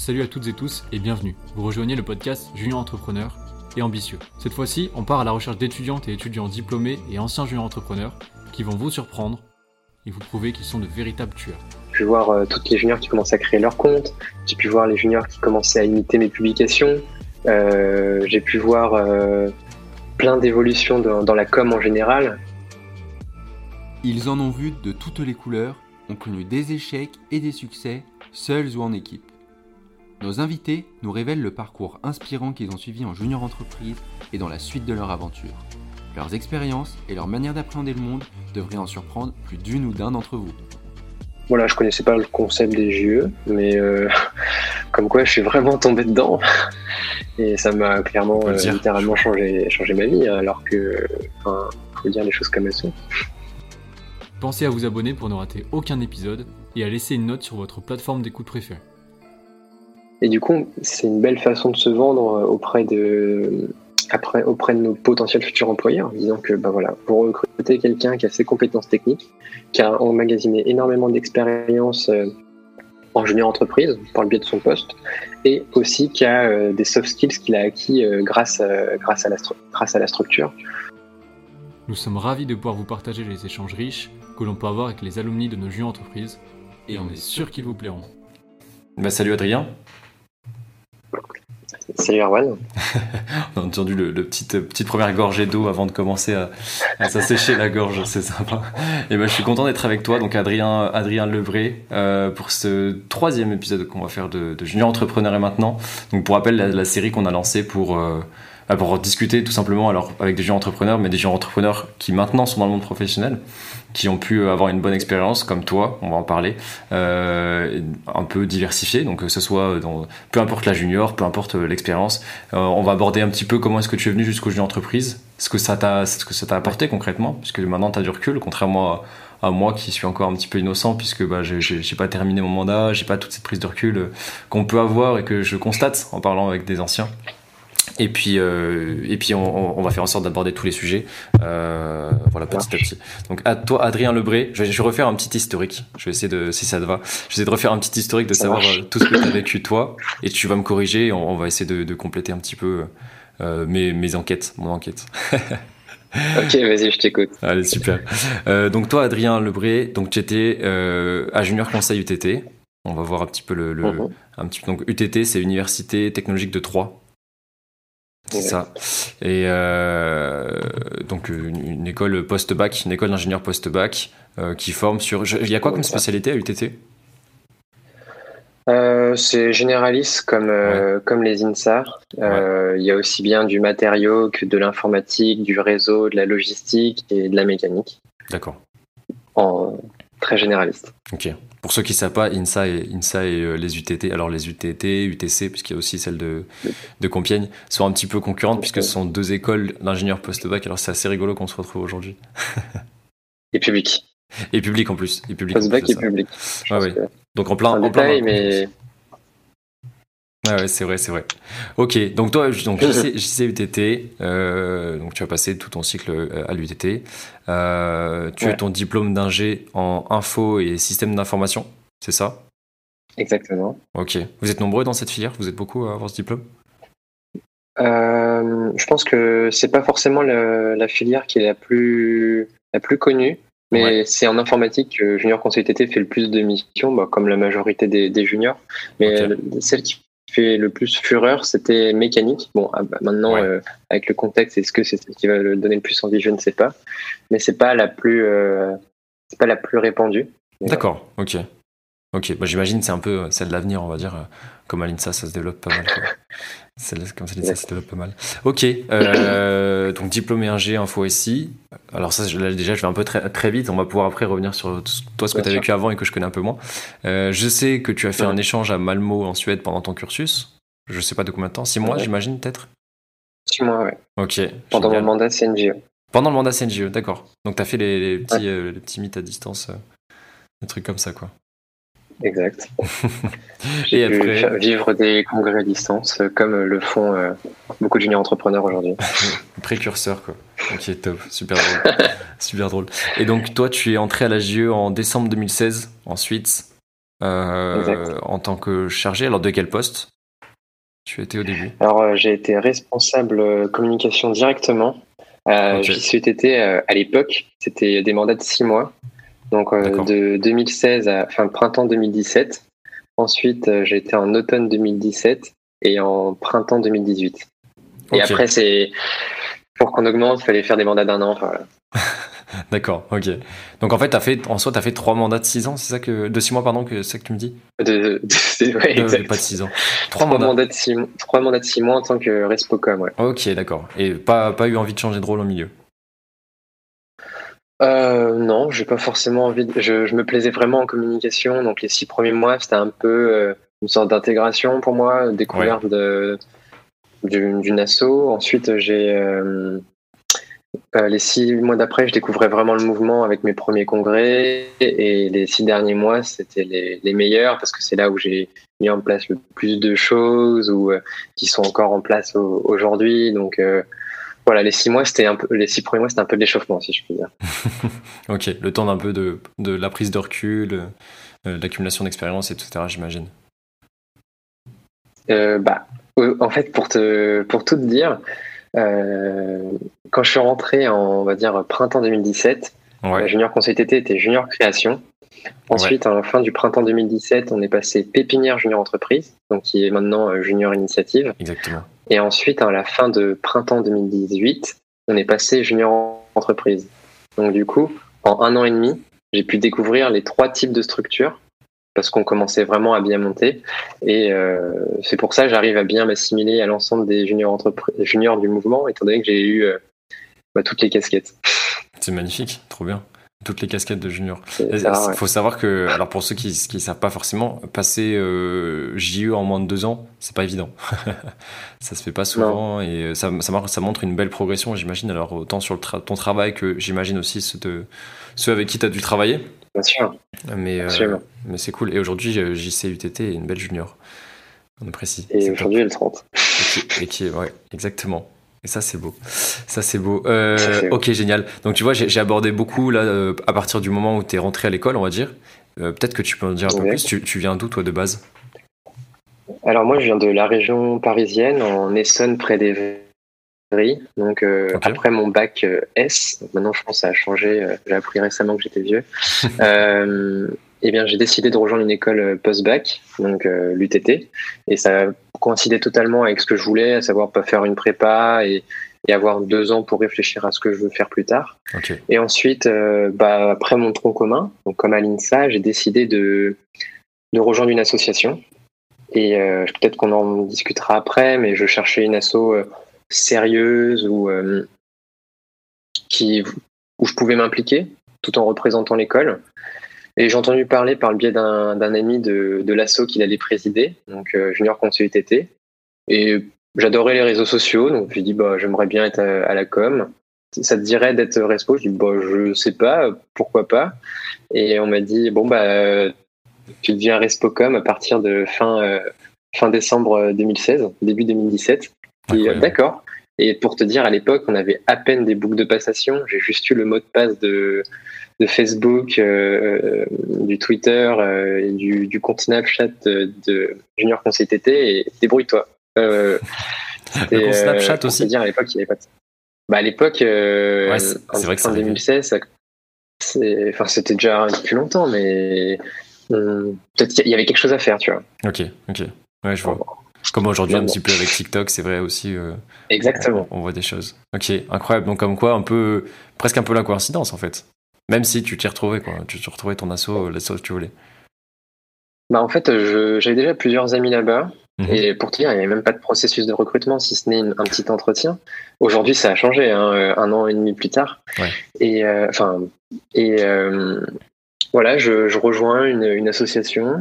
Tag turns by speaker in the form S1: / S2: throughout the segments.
S1: Salut à toutes et tous et bienvenue. Vous rejoignez le podcast Junior Entrepreneur et Ambitieux. Cette fois-ci, on part à la recherche d'étudiantes et étudiants diplômés et anciens juniors entrepreneurs qui vont vous surprendre et vous prouver qu'ils sont de véritables tueurs.
S2: J'ai pu voir euh, toutes les juniors qui commençaient à créer leur compte, j'ai pu voir les juniors qui commençaient à imiter mes publications, euh, j'ai pu voir euh, plein d'évolutions dans, dans la com en général.
S3: Ils en ont vu de toutes les couleurs, ont connu des échecs et des succès, seuls ou en équipe. Nos invités nous révèlent le parcours inspirant qu'ils ont suivi en junior entreprise et dans la suite de leur aventure. Leurs expériences et leur manière d'appréhender le monde devraient en surprendre plus d'une ou d'un d'entre vous.
S2: Voilà, je connaissais pas le concept des JE, mais euh, comme quoi je suis vraiment tombé dedans et ça m'a clairement euh, littéralement changé, changé ma vie alors que, enfin, faut dire les choses comme elles sont.
S1: Pensez à vous abonner pour ne rater aucun épisode et à laisser une note sur votre plateforme d'écoute préférée.
S2: Et du coup, c'est une belle façon de se vendre euh, auprès de, après, auprès de nos potentiels futurs employeurs, en disant que bah voilà, pour recruter quelqu'un qui a ses compétences techniques, qui a emmagasiné énormément d'expérience euh, en junior entreprise par le biais de son poste, et aussi qui a euh, des soft skills qu'il a acquis grâce, à, grâce, à la grâce à la structure.
S1: Nous sommes ravis de pouvoir vous partager les échanges riches que l'on peut avoir avec les alumni de nos junior entreprises, et on est sûr qu'ils vous plairont.
S4: Bah, salut Adrien.
S2: Salut Erwan.
S4: On a entendu le, petite, petite première gorgée d'eau avant de commencer à, s'assécher la gorge, c'est sympa. Et ben, je suis content d'être avec toi, donc Adrien, Adrien euh, pour ce troisième épisode qu'on va faire de, Junior Entrepreneur et maintenant. Donc pour rappel, la, série qu'on a lancée pour, euh, pour discuter tout simplement alors, avec des juniors entrepreneurs, mais des juniors entrepreneurs qui maintenant sont dans le monde professionnel qui ont pu avoir une bonne expérience, comme toi, on va en parler, euh, un peu diversifié, donc que ce soit dans peu importe la junior, peu importe euh, l'expérience, euh, on va aborder un petit peu comment est-ce que tu es venu jusqu'au junior entreprise, ce que ça t'a, ce que ça t'a apporté concrètement, puisque maintenant tu as du recul, contrairement à, moi qui suis encore un petit peu innocent, puisque bah, j'ai pas terminé mon mandat, j'ai pas toute cette prise de recul qu'on peut avoir et que je constate en parlant avec des anciens. Et puis, euh, et puis on, va faire en sorte d'aborder tous les sujets, euh, voilà, petit à petit. Donc, à toi, Adrien Lebré, je vais, refaire un petit historique. Je vais essayer de, si ça te va, je vais essayer de refaire un petit historique de savoir euh, tout ce que tu as vécu toi, et tu vas me corriger. On, on va essayer de, compléter un petit peu mes, mes enquêtes, mon enquête.
S2: ok, vas-y, je t'écoute.
S4: Allez, super. donc toi, Adrien Lebré, donc tu étais à Junior Conseil UTT. On va voir un petit peu le, mhm. un petit donc UTT, c'est Université Technologique de Troyes. C'est ça. Et euh, donc une, école post-bac, une école d'ingénieur post-bac euh, qui forme sur. Il y a quoi comme spécialité à UTT
S2: euh, c'est généraliste comme, comme les INSAR. Il y a aussi bien du matériau que de l'informatique, du réseau, de la logistique et de la mécanique.
S4: D'accord.
S2: En très généraliste.
S4: Ok. Pour ceux qui ne savent pas, INSA et, INSA et euh, les UTT, alors les UTT, UTC, puisqu'il y a aussi celle de, de Compiègne, sont un petit peu concurrentes puisque ce sont deux écoles d'ingénieurs post-bac. Alors c'est assez rigolo qu'on se retrouve aujourd'hui.
S2: et public.
S4: Et public en plus.
S2: Et public. Post-bac et public.
S4: Ouais, Donc en plein. En,
S2: plein, mais
S4: ah ouais, c'est vrai, c'est vrai. Ok, donc toi, donc JC, UTT, euh, donc tu as passé tout ton cycle euh, à l'UTT. Euh, tu as ton diplôme d'ingé en info et système d'information, c'est ça?
S2: Exactement.
S4: Ok. Vous êtes nombreux dans cette filière? Vous êtes beaucoup à avoir ce diplôme?
S2: Je pense que c'est pas forcément la, filière qui est la plus, la plus connue. Mais c'est en informatique que Junior Conseil UTT fait le plus de missions, bah, comme la majorité des, juniors. Mais celle qui fait le plus fureur, c'était mécanique. Bon, ah bah, maintenant, euh, avec le contexte, est-ce que c'est ce qui va le donner le plus envie? Je ne sais pas. Mais c'est pas la plus, euh, c'est pas la plus répandue.
S4: D'accord. Ok. Ok. Bah, j'imagine c'est un peu celle de l'avenir, on va dire. Comme à l'INSA, ça se développe pas mal. Comme ça, ça se développe pas mal. Ok. Euh, donc diplômé ingé info SI. Alors ça, déjà, je vais un peu très, très vite. On va pouvoir après revenir sur toi, ce que tu as vécu avant et que je connais un peu moins. Euh, je sais que tu as fait un échange à Malmo en Suède pendant ton cursus. Je sais pas de combien de temps. Six mois, j'imagine, peut-être?
S2: Six mois, ouais.
S4: Ok.
S2: Pendant mon mandat CNGE.
S4: Pendant le mandat CNGE, d'accord. Donc tu as fait les, petits, euh, les petits mythes à distance, des trucs comme ça, quoi.
S2: Exact. J'ai pu vivre des congrès à distance, comme le font euh, beaucoup de juniors entrepreneurs aujourd'hui.
S4: Précurseur, quoi. Ok, top. Super drôle. Super drôle. Et donc, toi, tu es entré à la GE en décembre 2016, en Suisse. en tant que chargé. Alors, de quel poste tu étais au début?
S2: Alors, j'ai été responsable communication directement. Euh, été à l'époque, c'était des mandats de six mois. Donc, de 2016 à fin printemps 2017. Ensuite, j'ai été en automne 2017 et en printemps 2018. Et après, c'est pour qu'on augmente, il fallait faire des mandats d'un an.
S4: D'accord, ok. Donc en fait, as fait en soi, tu as fait trois mandats de six ans, c'est ça que de six mois, pardon, que c'est ça que tu me dis?
S2: De, de, ouais,
S4: de, Pas de six ans.
S2: Trois, mandats. de six, trois mandats de six mois en tant que respocom, ouais.
S4: Ok, d'accord. Et pas, pas eu envie de changer de rôle au milieu?
S2: Euh, non, j'ai pas forcément envie. De... Je, je, me plaisais vraiment en communication, donc les six premiers mois, c'était un peu euh, une sorte d'intégration pour moi, découverte de d'une asso. Ensuite, j'ai euh, euh, les six mois d'après, je découvrais vraiment le mouvement avec mes premiers congrès. Et les six derniers mois, c'était les, les, meilleurs parce que c'est là où j'ai mis en place le plus de choses ou euh, qui sont encore en place aujourd'hui. Donc voilà, les six mois, c'était un peu, les six premiers mois, c'était un peu de l'échauffement, si je puis dire.
S4: ok, le temps d'un peu de, de, la prise de recul, l'accumulation d'expérience, etc. J'imagine.
S2: bah, en fait, pour te, pour tout te dire, euh, quand je suis rentré en, on va dire, printemps 2017, ouais. junior conseil TT était junior création. Ensuite, à la fin du printemps 2017, on est passé pépinière junior entreprise, donc qui est maintenant euh, junior initiative.
S4: Exactement.
S2: Et ensuite, à la fin de printemps 2018, on est passé junior entreprise. Donc du coup, en un an et demi, j'ai pu découvrir les trois types de structures parce qu'on commençait vraiment à bien monter. Et euh, c'est pour ça que j'arrive à bien m'assimiler à l'ensemble des juniors, juniors du mouvement, étant donné que j'ai eu euh, bah, toutes les casquettes.
S4: C'est magnifique, trop bien. Toutes les casquettes de junior. Il faut savoir que, alors pour ceux qui ne savent pas forcément, passer euh, JE en moins de deux ans, c'est pas évident. ça se fait pas souvent et ça, ça, ça, montre une belle progression, j'imagine. Alors autant sur le ton travail que j'imagine aussi ceux, de, ceux avec qui tu as dû travailler.
S2: Bien sûr.
S4: Mais, euh, mais c'est cool. Et aujourd'hui, JCUTT est une belle junior. On apprécie.
S2: Et aujourd'hui, elle est 30.
S4: Et qui, est, ouais, exactement. Et ça, c'est beau. Ça, c'est beau. Euh, ok, génial. Donc, tu vois, j'ai abordé beaucoup là, euh, à partir du moment où tu es rentré à l'école, on va dire. Peut-être que tu peux en dire un peu plus. Tu, tu viens d'où, toi, de base?
S2: Alors, moi, je viens de la région parisienne, en Essonne, près des donc euh, après mon bac euh, S, maintenant je pense que ça a changé, euh, j'ai appris récemment que j'étais vieux. eh bien j'ai décidé de rejoindre une école post-bac, donc l'UTT, et ça coïncidait totalement avec ce que je voulais, à savoir pas faire une prépa et, avoir deux ans pour réfléchir à ce que je veux faire plus tard. Et ensuite, bah, après mon tronc commun, donc comme à l'INSA, j'ai décidé de, de rejoindre une association. Et peut-être qu'on en discutera après, mais je cherchais une asso sérieuse ou euh, qui, où je pouvais m'impliquer tout en représentant l'école. Et j'ai entendu parler par le biais d'un ami de, de l'assaut qu'il allait présider, donc euh, Junior Conseil TT. Et j'adorais les réseaux sociaux, donc je dit bah, j'aimerais bien être à, la com. Ça te dirait d'être respo? Je dis bah, je sais pas, pourquoi pas. Et on m'a dit bon, bah, tu deviens respocom à partir de fin, euh, fin décembre 2016, début 2017. D'accord. Et pour te dire, à l'époque, on avait à peine des boucles de passation. J'ai juste eu le mot de passe de, de Facebook, euh, du Twitter euh, et du, du, compte Snapchat de, Junior Conseil TT et débrouille-toi.
S4: Euh, le compte Snapchat aussi.
S2: dire, à l'époque, il n'y avait pas de... Bah, à l'époque, ouais, c'est vrai que en 2016, enfin, c'était déjà depuis longtemps, mais peut-être qu'il y avait quelque chose à faire, tu vois.
S4: Ok, ok. Ouais, je vois. Comme aujourd'hui un petit peu avec TikTok, c'est vrai aussi. Euh,
S2: Exactement.
S4: On, voit des choses. Ok, incroyable. Donc comme quoi, un peu, presque un peu la coïncidence en fait. Même si tu t'y retrouvais quoi, tu t'y retrouvais ton assaut, l'assaut que tu voulais.
S2: Bah en fait, j'avais déjà plusieurs amis là-bas. Mhm. Et pour te dire, il n'y avait même pas de processus de recrutement, si ce n'est un petit entretien. Aujourd'hui, ça a changé, hein, euh, un an et demi plus tard. Ouais. Et euh, enfin, et voilà, je, je rejoins une, une, association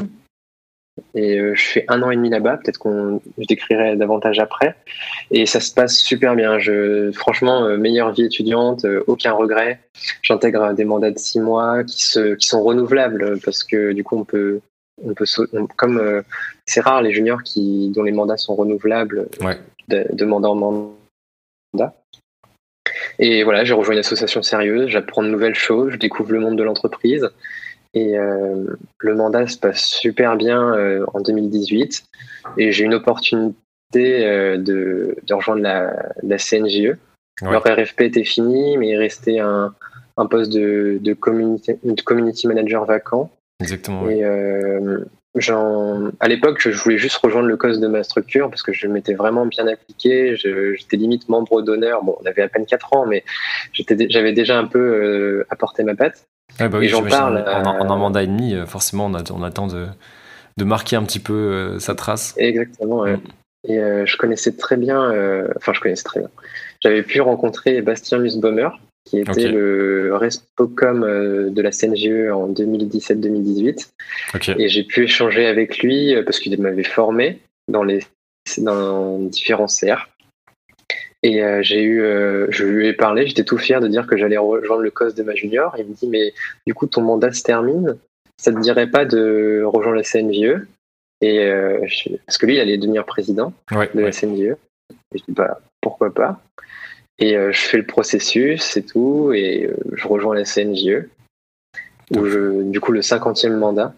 S2: et euh, je fais un an et demi là-bas. Peut-être qu'on je décrirai davantage après. Et ça se passe super bien. Je, franchement, euh, meilleure vie étudiante, euh, aucun regret. J'intègre des mandats de six mois qui se, qui sont renouvelables parce que du coup on peut, on peut, comme c'est rare les juniors qui dont les mandats sont renouvelables de, de mandat en mandat. Et voilà, j'ai rejoint une association sérieuse, j'apprends de nouvelles choses, je découvre le monde de l'entreprise. Et le mandat se passe super bien en 2018. Et j'ai une opportunité de, de, rejoindre la, la CNJE. Leur RFP était fini, mais il restait un, un poste de, de, community, de community manager vacant.
S4: Exactement.
S2: Et à l'époque, je voulais juste rejoindre le cause de ma structure parce que je m'étais vraiment bien appliqué. J'étais limite membre d'honneur. Bon, on avait à peine 4 ans, mais j'avais déjà un peu euh, apporté ma patte.
S4: Bah oui, et j'en parle. En, en, un mandat et demi, euh, forcément, on, a, on attend de, de marquer un petit peu euh, sa trace.
S2: Exactement. Mm. Et je connaissais très bien, enfin, je connaissais très bien. J'avais pu rencontrer Bastien Musbaumer, qui était le Respocom euh, de la CNGE en 2017-2018. Et j'ai pu échanger avec lui euh, parce qu'il m'avait formé dans les dans différents CR. Et euh, j'ai eu, je lui ai parlé, j'étais tout fier de dire que j'allais rejoindre le COS de ma junior. Il me dit mais du coup ton mandat se termine, ça te dirait pas de rejoindre la CNGE Et parce que lui il allait devenir président de la CNGE. Et je dis bah pourquoi pas? Et euh, je fais le processus et tout, et euh, je rejoins la CNJE, où je, du coup, le 50e mandat.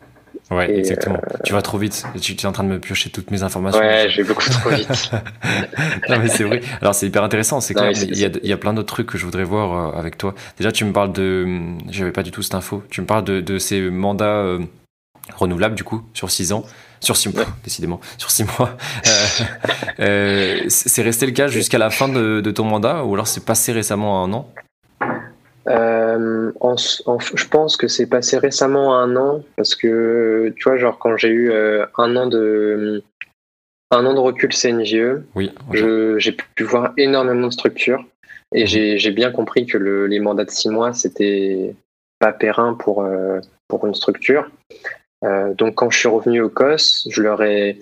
S4: Ouais, exactement. Euh, tu vas trop vite. Tu, es en train de me piocher toutes mes informations.
S2: Ouais, je vais beaucoup trop vite.
S4: non, mais c'est vrai. Alors, c'est hyper intéressant. C'est clair. Il y, a, il y a plein d'autres trucs que je voudrais voir avec toi. Déjà, tu me parles de. J'avais pas du tout cette info. Tu me parles de, de ces mandats renouvelables, du coup, sur 6 ans. Sur six mois, décidément. Sur six mois. Euh, euh, c'est resté le cas jusqu'à la fin de, ton mandat ou alors c'est passé récemment à un an?
S2: Euh, Je pense que c'est passé récemment à un an parce que, tu vois, genre quand j'ai eu un an de un an de recul CNGE,
S4: oui,
S2: j'ai pu voir énormément de structures et mhm. j'ai bien compris que le, les mandats de six mois, c'était pas périn pour, pour une structure. Euh, donc quand je suis revenu au COS, je leur ai,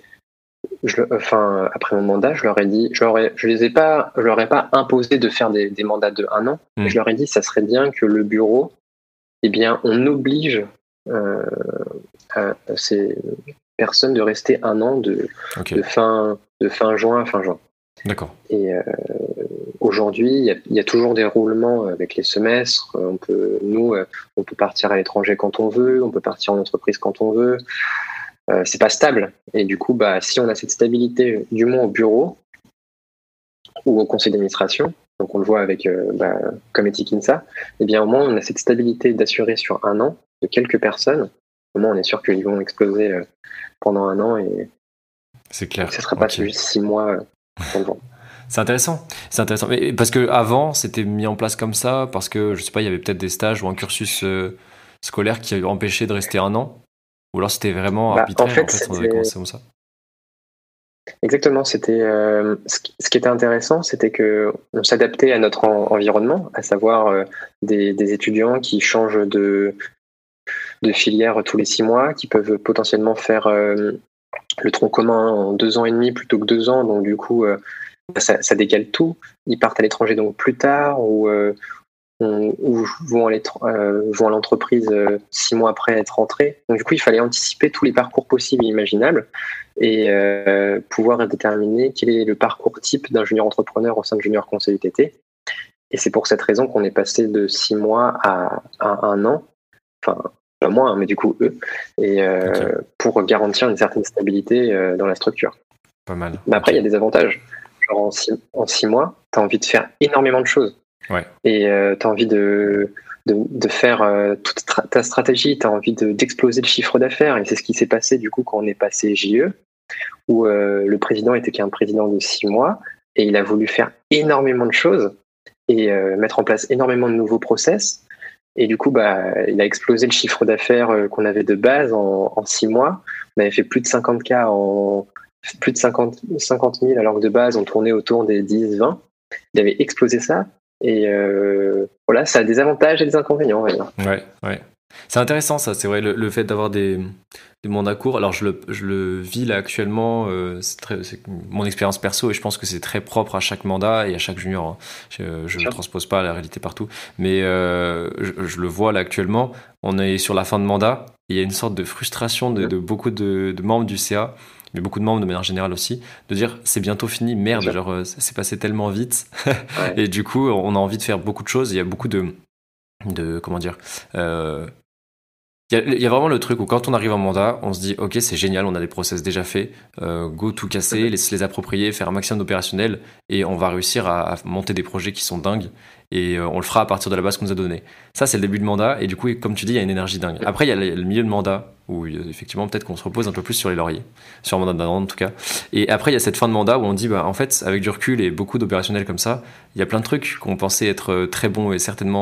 S2: je, enfin après mon mandat, je leur ai dit, je leur ai, je les ai pas, je leur ai pas imposé de faire des, des mandats de un an. Hmm. Je leur ai dit, ça serait bien que le bureau, eh bien, on oblige euh, ces personnes de rester un an de, de fin de fin juin à fin juin.
S4: D'accord.
S2: Et euh, aujourd'hui, il y, a toujours des roulements avec les semestres. On peut, nous, euh, on peut partir à l'étranger quand on veut, on peut partir en entreprise quand on veut. Euh, c'est pas stable. Et du coup, bah, si on a cette stabilité, du moins au bureau ou au conseil d'administration, donc on le voit avec euh, bah, comme Etikinsa, eh bien au moins on a cette stabilité d'assurer sur un an de quelques personnes. Au moins on est sûr qu'ils vont exploser pendant un an et
S4: c'est clair.
S2: Ce ne sera pas juste six mois
S4: c'est intéressant, c'est intéressant. Mais parce que avant, c'était mis en place comme ça, parce que je sais pas, il y avait peut-être des stages ou un cursus euh, scolaire qui empêchait de rester un an, ou alors c'était vraiment bah, arbitraire. En fait, on avait commencé comme ça.
S2: Exactement. C'était euh, ce, qui était intéressant, c'était que on s'adaptait à notre environnement, à savoir euh, des, des, étudiants qui changent de de filière tous les six mois, qui peuvent potentiellement faire le tronc commun en deux ans et demi plutôt que deux ans, donc du coup, euh, ça, ça, décale tout. Ils partent à l'étranger donc plus tard ou, euh, ou vont à l'entreprise euh, six mois après être rentrés. Donc du coup, il fallait anticiper tous les parcours possibles et imaginables et pouvoir déterminer quel est le parcours type d'un junior entrepreneur au sein de Junior Conseil UTT. Et c'est pour cette raison qu'on est passé de six mois à, à un an. Enfin, pas moi, hein, mais du coup eux, et euh, pour garantir une certaine stabilité euh, dans la structure.
S4: Pas mal.
S2: Mais après, il y a des avantages. Genre en six, en six mois, tu as envie de faire énormément de choses. Et euh, tu as envie de, de, faire toute ta stratégie, tu as envie d'exploser le chiffre d'affaires. Et c'est ce qui s'est passé du coup quand on est passé JE, où le président était qu'un président de six mois, et il a voulu faire énormément de choses et mettre en place énormément de nouveaux process et du coup, bah, il a explosé le chiffre d'affaires euh, qu'on avait de base en, en, six mois. On avait fait plus de 50 cas en plus de 50, 50 000, alors que de base, on tournait autour des 10, 20. Il avait explosé ça. Et euh, voilà, ça a des avantages et des inconvénients.
S4: Ouais, ouais. C'est intéressant ça, c'est vrai, le, fait d'avoir des, des, mandats courts. Alors je le, je le vis là actuellement, euh, c'est mon expérience perso et je pense que c'est très propre à chaque mandat et à chaque junior. Hein. Je ne transpose pas la réalité partout, mais euh, je, le vois là actuellement. On est sur la fin de mandat et il y a une sorte de frustration de, beaucoup de, membres du CA mais beaucoup de membres de manière générale aussi, de dire c'est bientôt fini, merde, genre euh, c'est passé tellement vite. et du coup, on a envie de faire beaucoup de choses. Il y a beaucoup de, de comment dire, euh, il y, a vraiment le truc où quand on arrive en mandat, on se dit ok c'est génial, on a des process déjà faits, euh, go tout casser, les, les approprier, faire un maximum d'opérationnel et on va réussir à, monter des projets qui sont dingues et euh, on le fera à partir de la base qu'on nous a donnée. Ça c'est le début de mandat et du coup comme tu dis il y a une énergie dingue. Après il y a le, milieu de mandat où effectivement peut-être qu'on se repose un peu plus sur les lauriers, sur un mandat d'un an en tout cas. Et après il y a cette fin de mandat où on dit bah en fait avec du recul et beaucoup d'opérationnels comme ça, il y a plein de trucs qu'on pensait être euh, très bons et certainement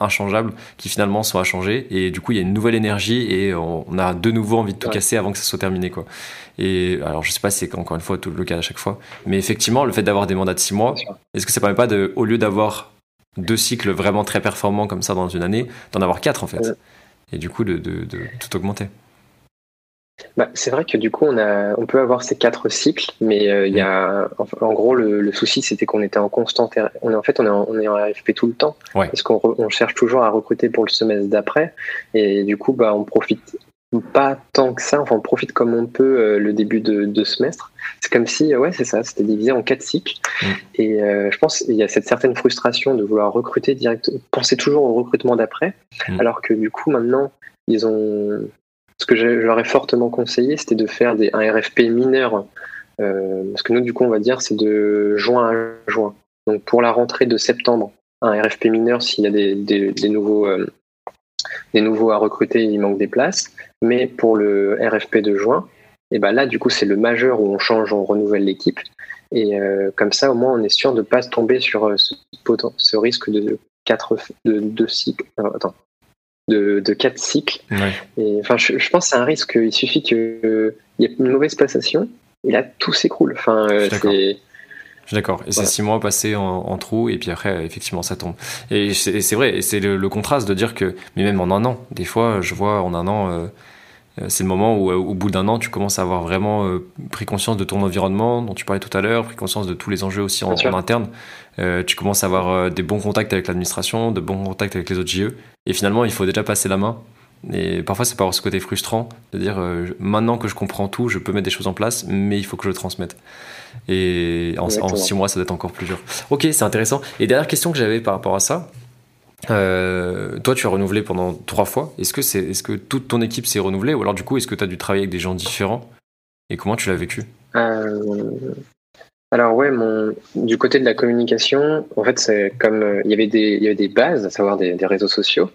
S4: inchangeables qui finalement sont à changer et du coup il y a une nouvelle énergie et on, a de nouveau envie de tout casser avant que ça soit terminé quoi. Et alors je sais pas si c'est encore une fois tout le cas à chaque fois, mais effectivement le fait d'avoir des mandats de six mois, est-ce que ça permet pas de, au lieu d'avoir deux cycles vraiment très performants comme ça dans une année, d'en avoir quatre en fait, et du coup de, tout augmenter.
S2: Bah, c'est vrai que du coup, on, a, on peut avoir ces quatre cycles, mais euh, il y a, en, gros, le, souci, c'était qu'on était en constante, on est en fait, on est en, on est en RFP tout le temps, parce qu'on on cherche toujours à recruter pour le semestre d'après, et du coup, bah, on profite pas tant que ça, enfin, on profite comme on peut euh, le début de, de semestre. C'est comme si, ouais, c'est ça, c'était divisé en quatre cycles, mm. et euh, je pense qu'il y a cette certaine frustration de vouloir recruter direct, penser toujours au recrutement d'après, mm. alors que du coup, maintenant, ils ont ce que je fortement conseillé, c'était de faire des, un RFP mineur. Euh, parce que nous, du coup, on va dire, c'est de juin à juin. Donc, pour la rentrée de septembre, un RFP mineur s'il y a des, nouveaux, euh, des nouveaux à recruter, il manque des places. Mais pour le RFP de juin, et ben là, du coup, c'est le majeur où on change, on renouvelle l'équipe. Et euh, comme ça, au moins, on est sûr de ne pas tomber sur ce, ce risque de quatre de deux cycles. attends, de, quatre cycles. Et, enfin, je, pense que c'est un risque. Il suffit qu'il y ait une mauvaise passation et là, tout s'écroule. Enfin,
S4: euh, je suis d'accord. Et c'est six mois passés en, trou, et puis après, effectivement, ça tombe. Et c'est vrai, et c'est le, contraste de dire que, mais même en un an, des fois, je vois en un an, euh, euh, c'est le moment où, au bout d'un an, tu commences à avoir vraiment pris conscience de ton environnement, dont tu parlais tout à l'heure, pris conscience de tous les enjeux aussi en, en interne. Euh, tu commences à avoir euh, des bons contacts avec l'administration, de bons contacts avec les autres JE, et finalement il faut déjà passer la main. Et parfois c'est par ce côté frustrant de dire euh, maintenant que je comprends tout, je peux mettre des choses en place, mais il faut que je le transmette. Et en, six mois, ça doit être encore plus dur. Ok, c'est intéressant. Et dernière question que j'avais par rapport à ça, toi, tu as renouvelé pendant trois fois. Est-ce que, c'est, est-ce que toute ton équipe s'est renouvelée? Ou alors du coup, est-ce que tu as dû travailler avec des gens différents? Et comment tu l'as vécu?
S2: Alors ouais, mon... du côté de la communication, en fait, c'est comme euh, il y avait des il y avait des bases, à savoir des, des, réseaux sociaux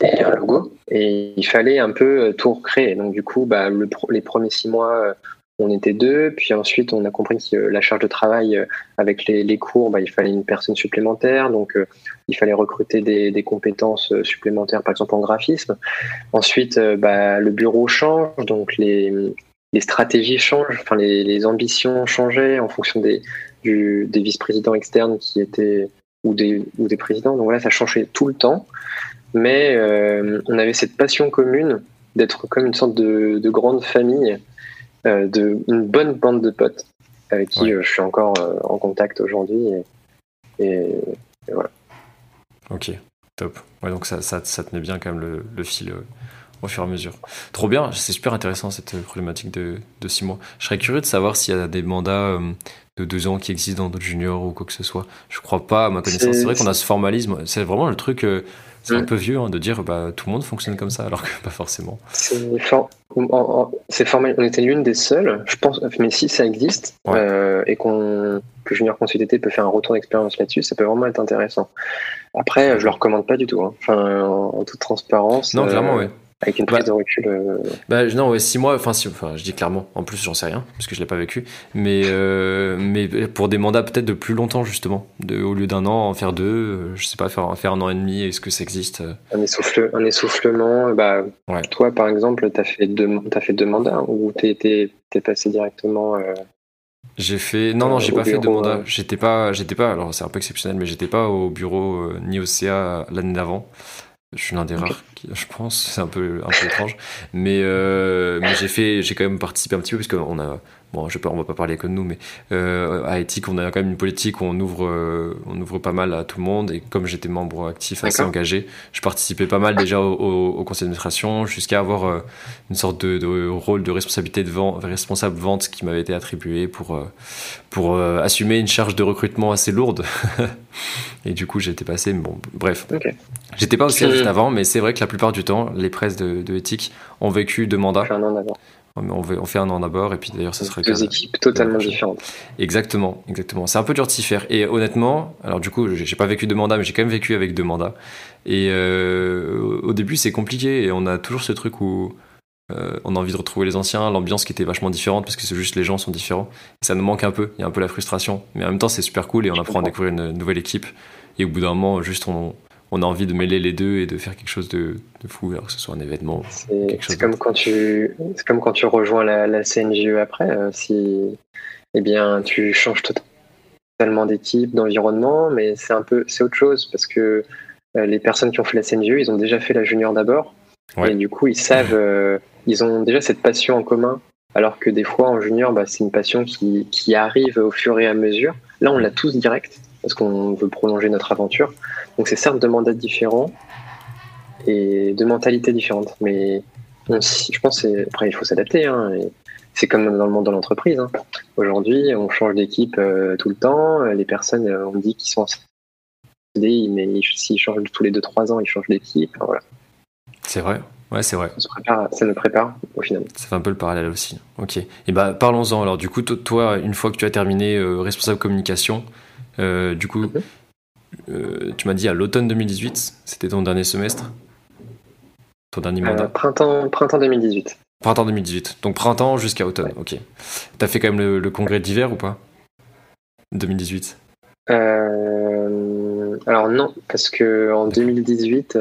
S2: et un logo, et il fallait un peu euh, tout recréer. Donc du coup, bah, le, les premiers six mois, euh, on était deux, puis ensuite on a compris que la charge de travail avec les, les cours, bah, il fallait une personne supplémentaire, donc il fallait recruter des, des, compétences supplémentaires, par exemple en graphisme. Ensuite, bah, le bureau change, donc les les stratégies changent, enfin les, les, ambitions changeaient en fonction des, du, des vice-présidents externes qui étaient ou des, ou des présidents. Donc voilà, ça changeait tout le temps. Mais euh, on avait cette passion commune d'être comme une sorte de, de grande famille, euh, de, une bonne bande de potes avec qui euh, je suis encore euh, en contact aujourd'hui. Et, et, voilà.
S4: Ok, top. Ouais, donc ça, ça, ça tenait bien quand même le, le fil au fur et à mesure. Trop bien, c'est super intéressant cette problématique de, de six mois. Je serais curieux de savoir s'il y a des mandats euh, de deux ans qui existent dans d'autres juniors ou quoi que ce soit. Je crois pas, à ma connaissance. C'est vrai qu'on a ce formalisme. C'est vraiment le truc. Euh, c'est un peu vieux hein, de dire bah, tout le monde fonctionne comme ça, alors que pas forcément.
S2: C'est formel. On était l'une des seules, je pense, mais si ça existe euh, et qu'on que Junior Consulté peut faire un retour d'expérience là-dessus, ça peut vraiment être intéressant. Après, je le recommande pas du tout. Hein. Enfin, en, toute transparence.
S4: Non, clairement, oui.
S2: Avec une prise de recul. Euh,
S4: bah, non, ouais, six mois, enfin, si, enfin, je dis clairement, en plus, j'en sais rien, parce que je l'ai pas vécu, mais, euh, mais pour des mandats peut-être de plus longtemps, justement, de, au lieu d'un an, en faire deux, euh, je sais pas, faire, faire un an et demi, est-ce que ça existe
S2: un, essouffle, un essoufflement, bah, toi, par exemple, tu as fait deux, as fait deux mandats, ou tu es, passé directement.
S4: J'ai fait non non j'ai pas fait de mandat j'étais pas j'étais pas alors c'est un peu exceptionnel mais j'étais pas au bureau ni au CA l'année d'avant je suis l'un des rares, qui, je pense. C'est un peu, un peu étrange. Mais, euh, mais j'ai fait, j'ai quand même participé un petit peu, parce qu'on a, bon, je peux, on va pas parler que de nous, mais euh, à Ethic, on a quand même une politique où on ouvre, euh, on ouvre pas mal à tout le monde. Et comme j'étais membre actif, assez engagé, je participais pas mal déjà au, conseil d'administration, jusqu'à avoir euh, une sorte de, de, rôle de responsabilité de vente, responsable vente qui m'avait été attribué pour, pour assumer une charge de recrutement assez lourde. et du coup, été passé, mais bon, bref. J'étais pas aussi juste avant, mais c'est vrai que la plupart du temps, les presses de, de éthique ont vécu deux mandats. On fait un an d'abord et puis d'ailleurs ça serait
S2: deux équipes totalement différentes.
S4: Exactement, exactement. C'est un peu dur de s'y faire. Et honnêtement, alors du coup, j'ai pas vécu deux mandats, mais j'ai quand même vécu avec deux mandats. Et euh, au début, c'est compliqué et on a toujours ce truc où euh, on a envie de retrouver les anciens, l'ambiance qui était vachement différente parce que c'est juste les gens sont différents. ça nous manque un peu. Il y a un peu la frustration, mais en même temps, c'est super cool et on apprend à découvrir une nouvelle équipe. Et au bout d'un moment, juste on, on a envie de mêler les deux et de faire quelque chose de, fou, alors que ce soit un événement.
S2: C'est comme quand tu, c'est comme quand tu rejoins la, la CNGE après, euh, si, eh bien, tu changes totalement d'équipe, d'environnement, mais c'est un peu, c'est autre chose parce que euh, les personnes qui ont fait la CNGE, ils ont déjà fait la junior d'abord, et du coup, ils savent, euh, ils ont déjà cette passion en commun. Alors que des fois, en junior, bah, c'est une passion qui, qui arrive au fur et à mesure. Là, on l'a tous direct parce qu'on veut prolonger notre aventure. Donc c'est certes deux mandats différents et deux mentalités différentes, mais je pense après il faut s'adapter. Hein, c'est comme dans le monde de l'entreprise. Hein. Aujourd'hui, on change d'équipe euh, tout le temps. Les personnes, euh, on dit qu'ils sont en CDI, mais s'ils changent tous les 2-3 ans, ils changent d'équipe. Voilà.
S4: C'est vrai. Ouais, c'est vrai.
S2: Ça, nous prépare au final.
S4: Ça fait un peu le parallèle aussi. Ok. Et bah parlons-en. Alors du coup, toi, une fois que tu as terminé euh, responsable communication, euh, du coup, euh, tu m'as dit à l'automne 2018, c'était ton dernier semestre? Ton dernier euh, mandat?
S2: printemps, printemps 2018.
S4: Printemps 2018. Donc printemps jusqu'à automne, ok. T'as fait quand même le, congrès d'hiver ou pas? 2018
S2: Alors non, parce que en 2018,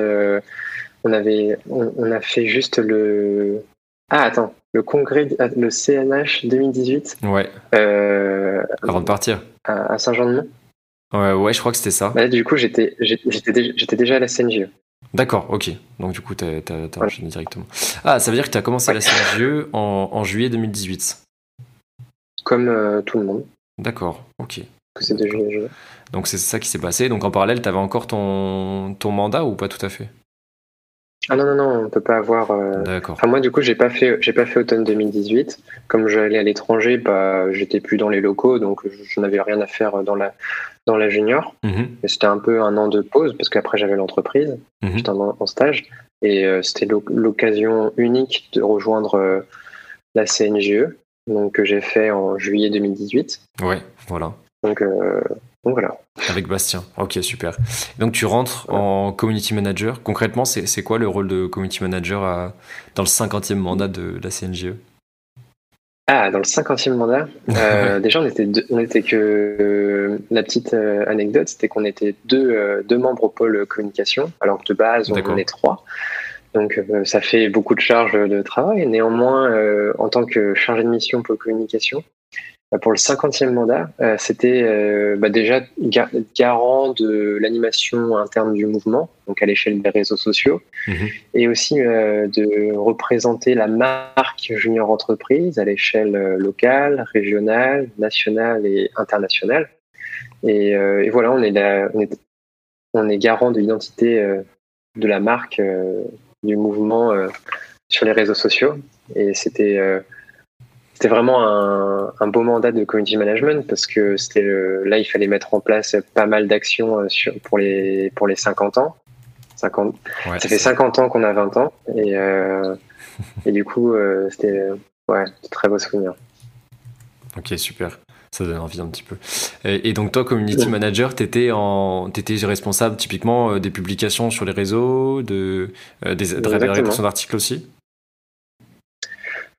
S2: on, avait, on, a fait juste le. Ah, attends, le congrès, le CNH 2018
S4: Ouais. Avant de partir
S2: À, Saint-Jean-de-Mont
S4: Ouais, ouais, je crois que c'était ça.
S2: Bah, du coup, j'étais déjà à la CNGE.
S4: D'accord, ok. Donc du coup, t'as enchaîné directement. Ah, ça veut dire que tu as commencé à la CNGE en, en, juillet 2018
S2: Comme euh, tout le monde.
S4: D'accord, ok.
S2: C'est
S4: Donc c'est ça qui s'est passé. Donc en parallèle, tu avais encore ton, ton mandat ou pas tout à fait?
S2: Ah non, non, non, on peut pas avoir. Euh,
S4: D'accord.
S2: Enfin, moi, du coup, j'ai pas fait, j'ai pas fait automne 2018. Comme j'allais à l'étranger, bah, j'étais plus dans les locaux, donc je n'avais rien à faire dans la, dans la junior.
S4: Mhm.
S2: C'était un peu un an de pause parce qu'après j'avais l'entreprise,
S4: mhm.
S2: j'étais en, stage et euh, c'était l'occasion unique de rejoindre euh, la CNGE, donc que j'ai fait en juillet 2018.
S4: Ouais, voilà.
S2: Donc, donc voilà.
S4: Avec Bastien. Ok, super. Donc tu rentres en community manager. Concrètement, c'est quoi le rôle de community manager à, dans le 50e mandat de la CNGE
S2: ah, dans le 50e mandat, euh, déjà on était, on était que euh, la petite euh, anecdote, c'était qu'on était deux, deux membres au pôle communication, alors que de base on est trois. Donc ça fait beaucoup de charges de travail. Néanmoins, en tant que chargé de mission pôle communication, pour le 50e mandat, euh, c'était euh, bah, déjà garant de l'animation interne du mouvement, donc à l'échelle des réseaux sociaux,
S4: mhm.
S2: et aussi euh, de représenter la marque junior entreprise à l'échelle locale, régionale, nationale et internationale. Et, voilà, on est, on, est, on est garant de l'identité de la marque du mouvement sur les réseaux sociaux. Et c'était c'était vraiment un, beau mandat de community management parce que c'était là il fallait mettre en place pas mal d'actions euh, pour les pour les 50 ans. 50, ça fait 50 ans qu'on a 20 ans et, euh, et du coup euh, c'était ouais très beau souvenir.
S4: Ok super. Ça donne envie un petit peu. Et, donc toi, community manager, t'étais en, étais responsable typiquement des publications sur les réseaux, de, des, de la rédaction d'articles aussi?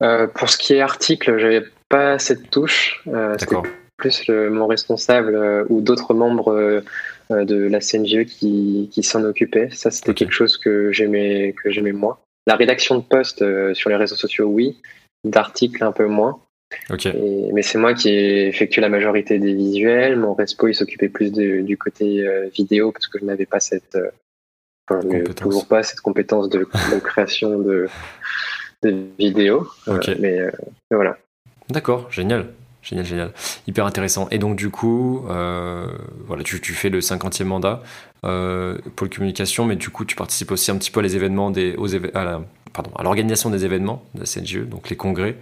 S2: Euh, pour ce qui est article, j'avais pas cette touche. Euh, C'était plus mon responsable euh, ou d'autres membres euh, de la CNGE qui, qui s'en occupaient. Ça, c'était quelque chose que j'aimais que j'aimais moins. La rédaction de posts sur les réseaux sociaux, oui. D'articles, un peu moins. mais c'est moi qui ai effectué la majorité des visuels. Mon respo, il s'occupait plus du côté vidéo parce que je n'avais pas cette, toujours pas cette compétence de création de, des vidéos. Euh, mais, euh, mais, voilà.
S4: D'accord, génial. Génial, génial. Hyper intéressant. Et donc, du coup, euh, voilà, tu, tu, fais le 50e mandat euh, pour la communication, mais du coup, tu participes aussi un petit peu à les événements des, aux à l'organisation des événements de la CNGE, donc les congrès.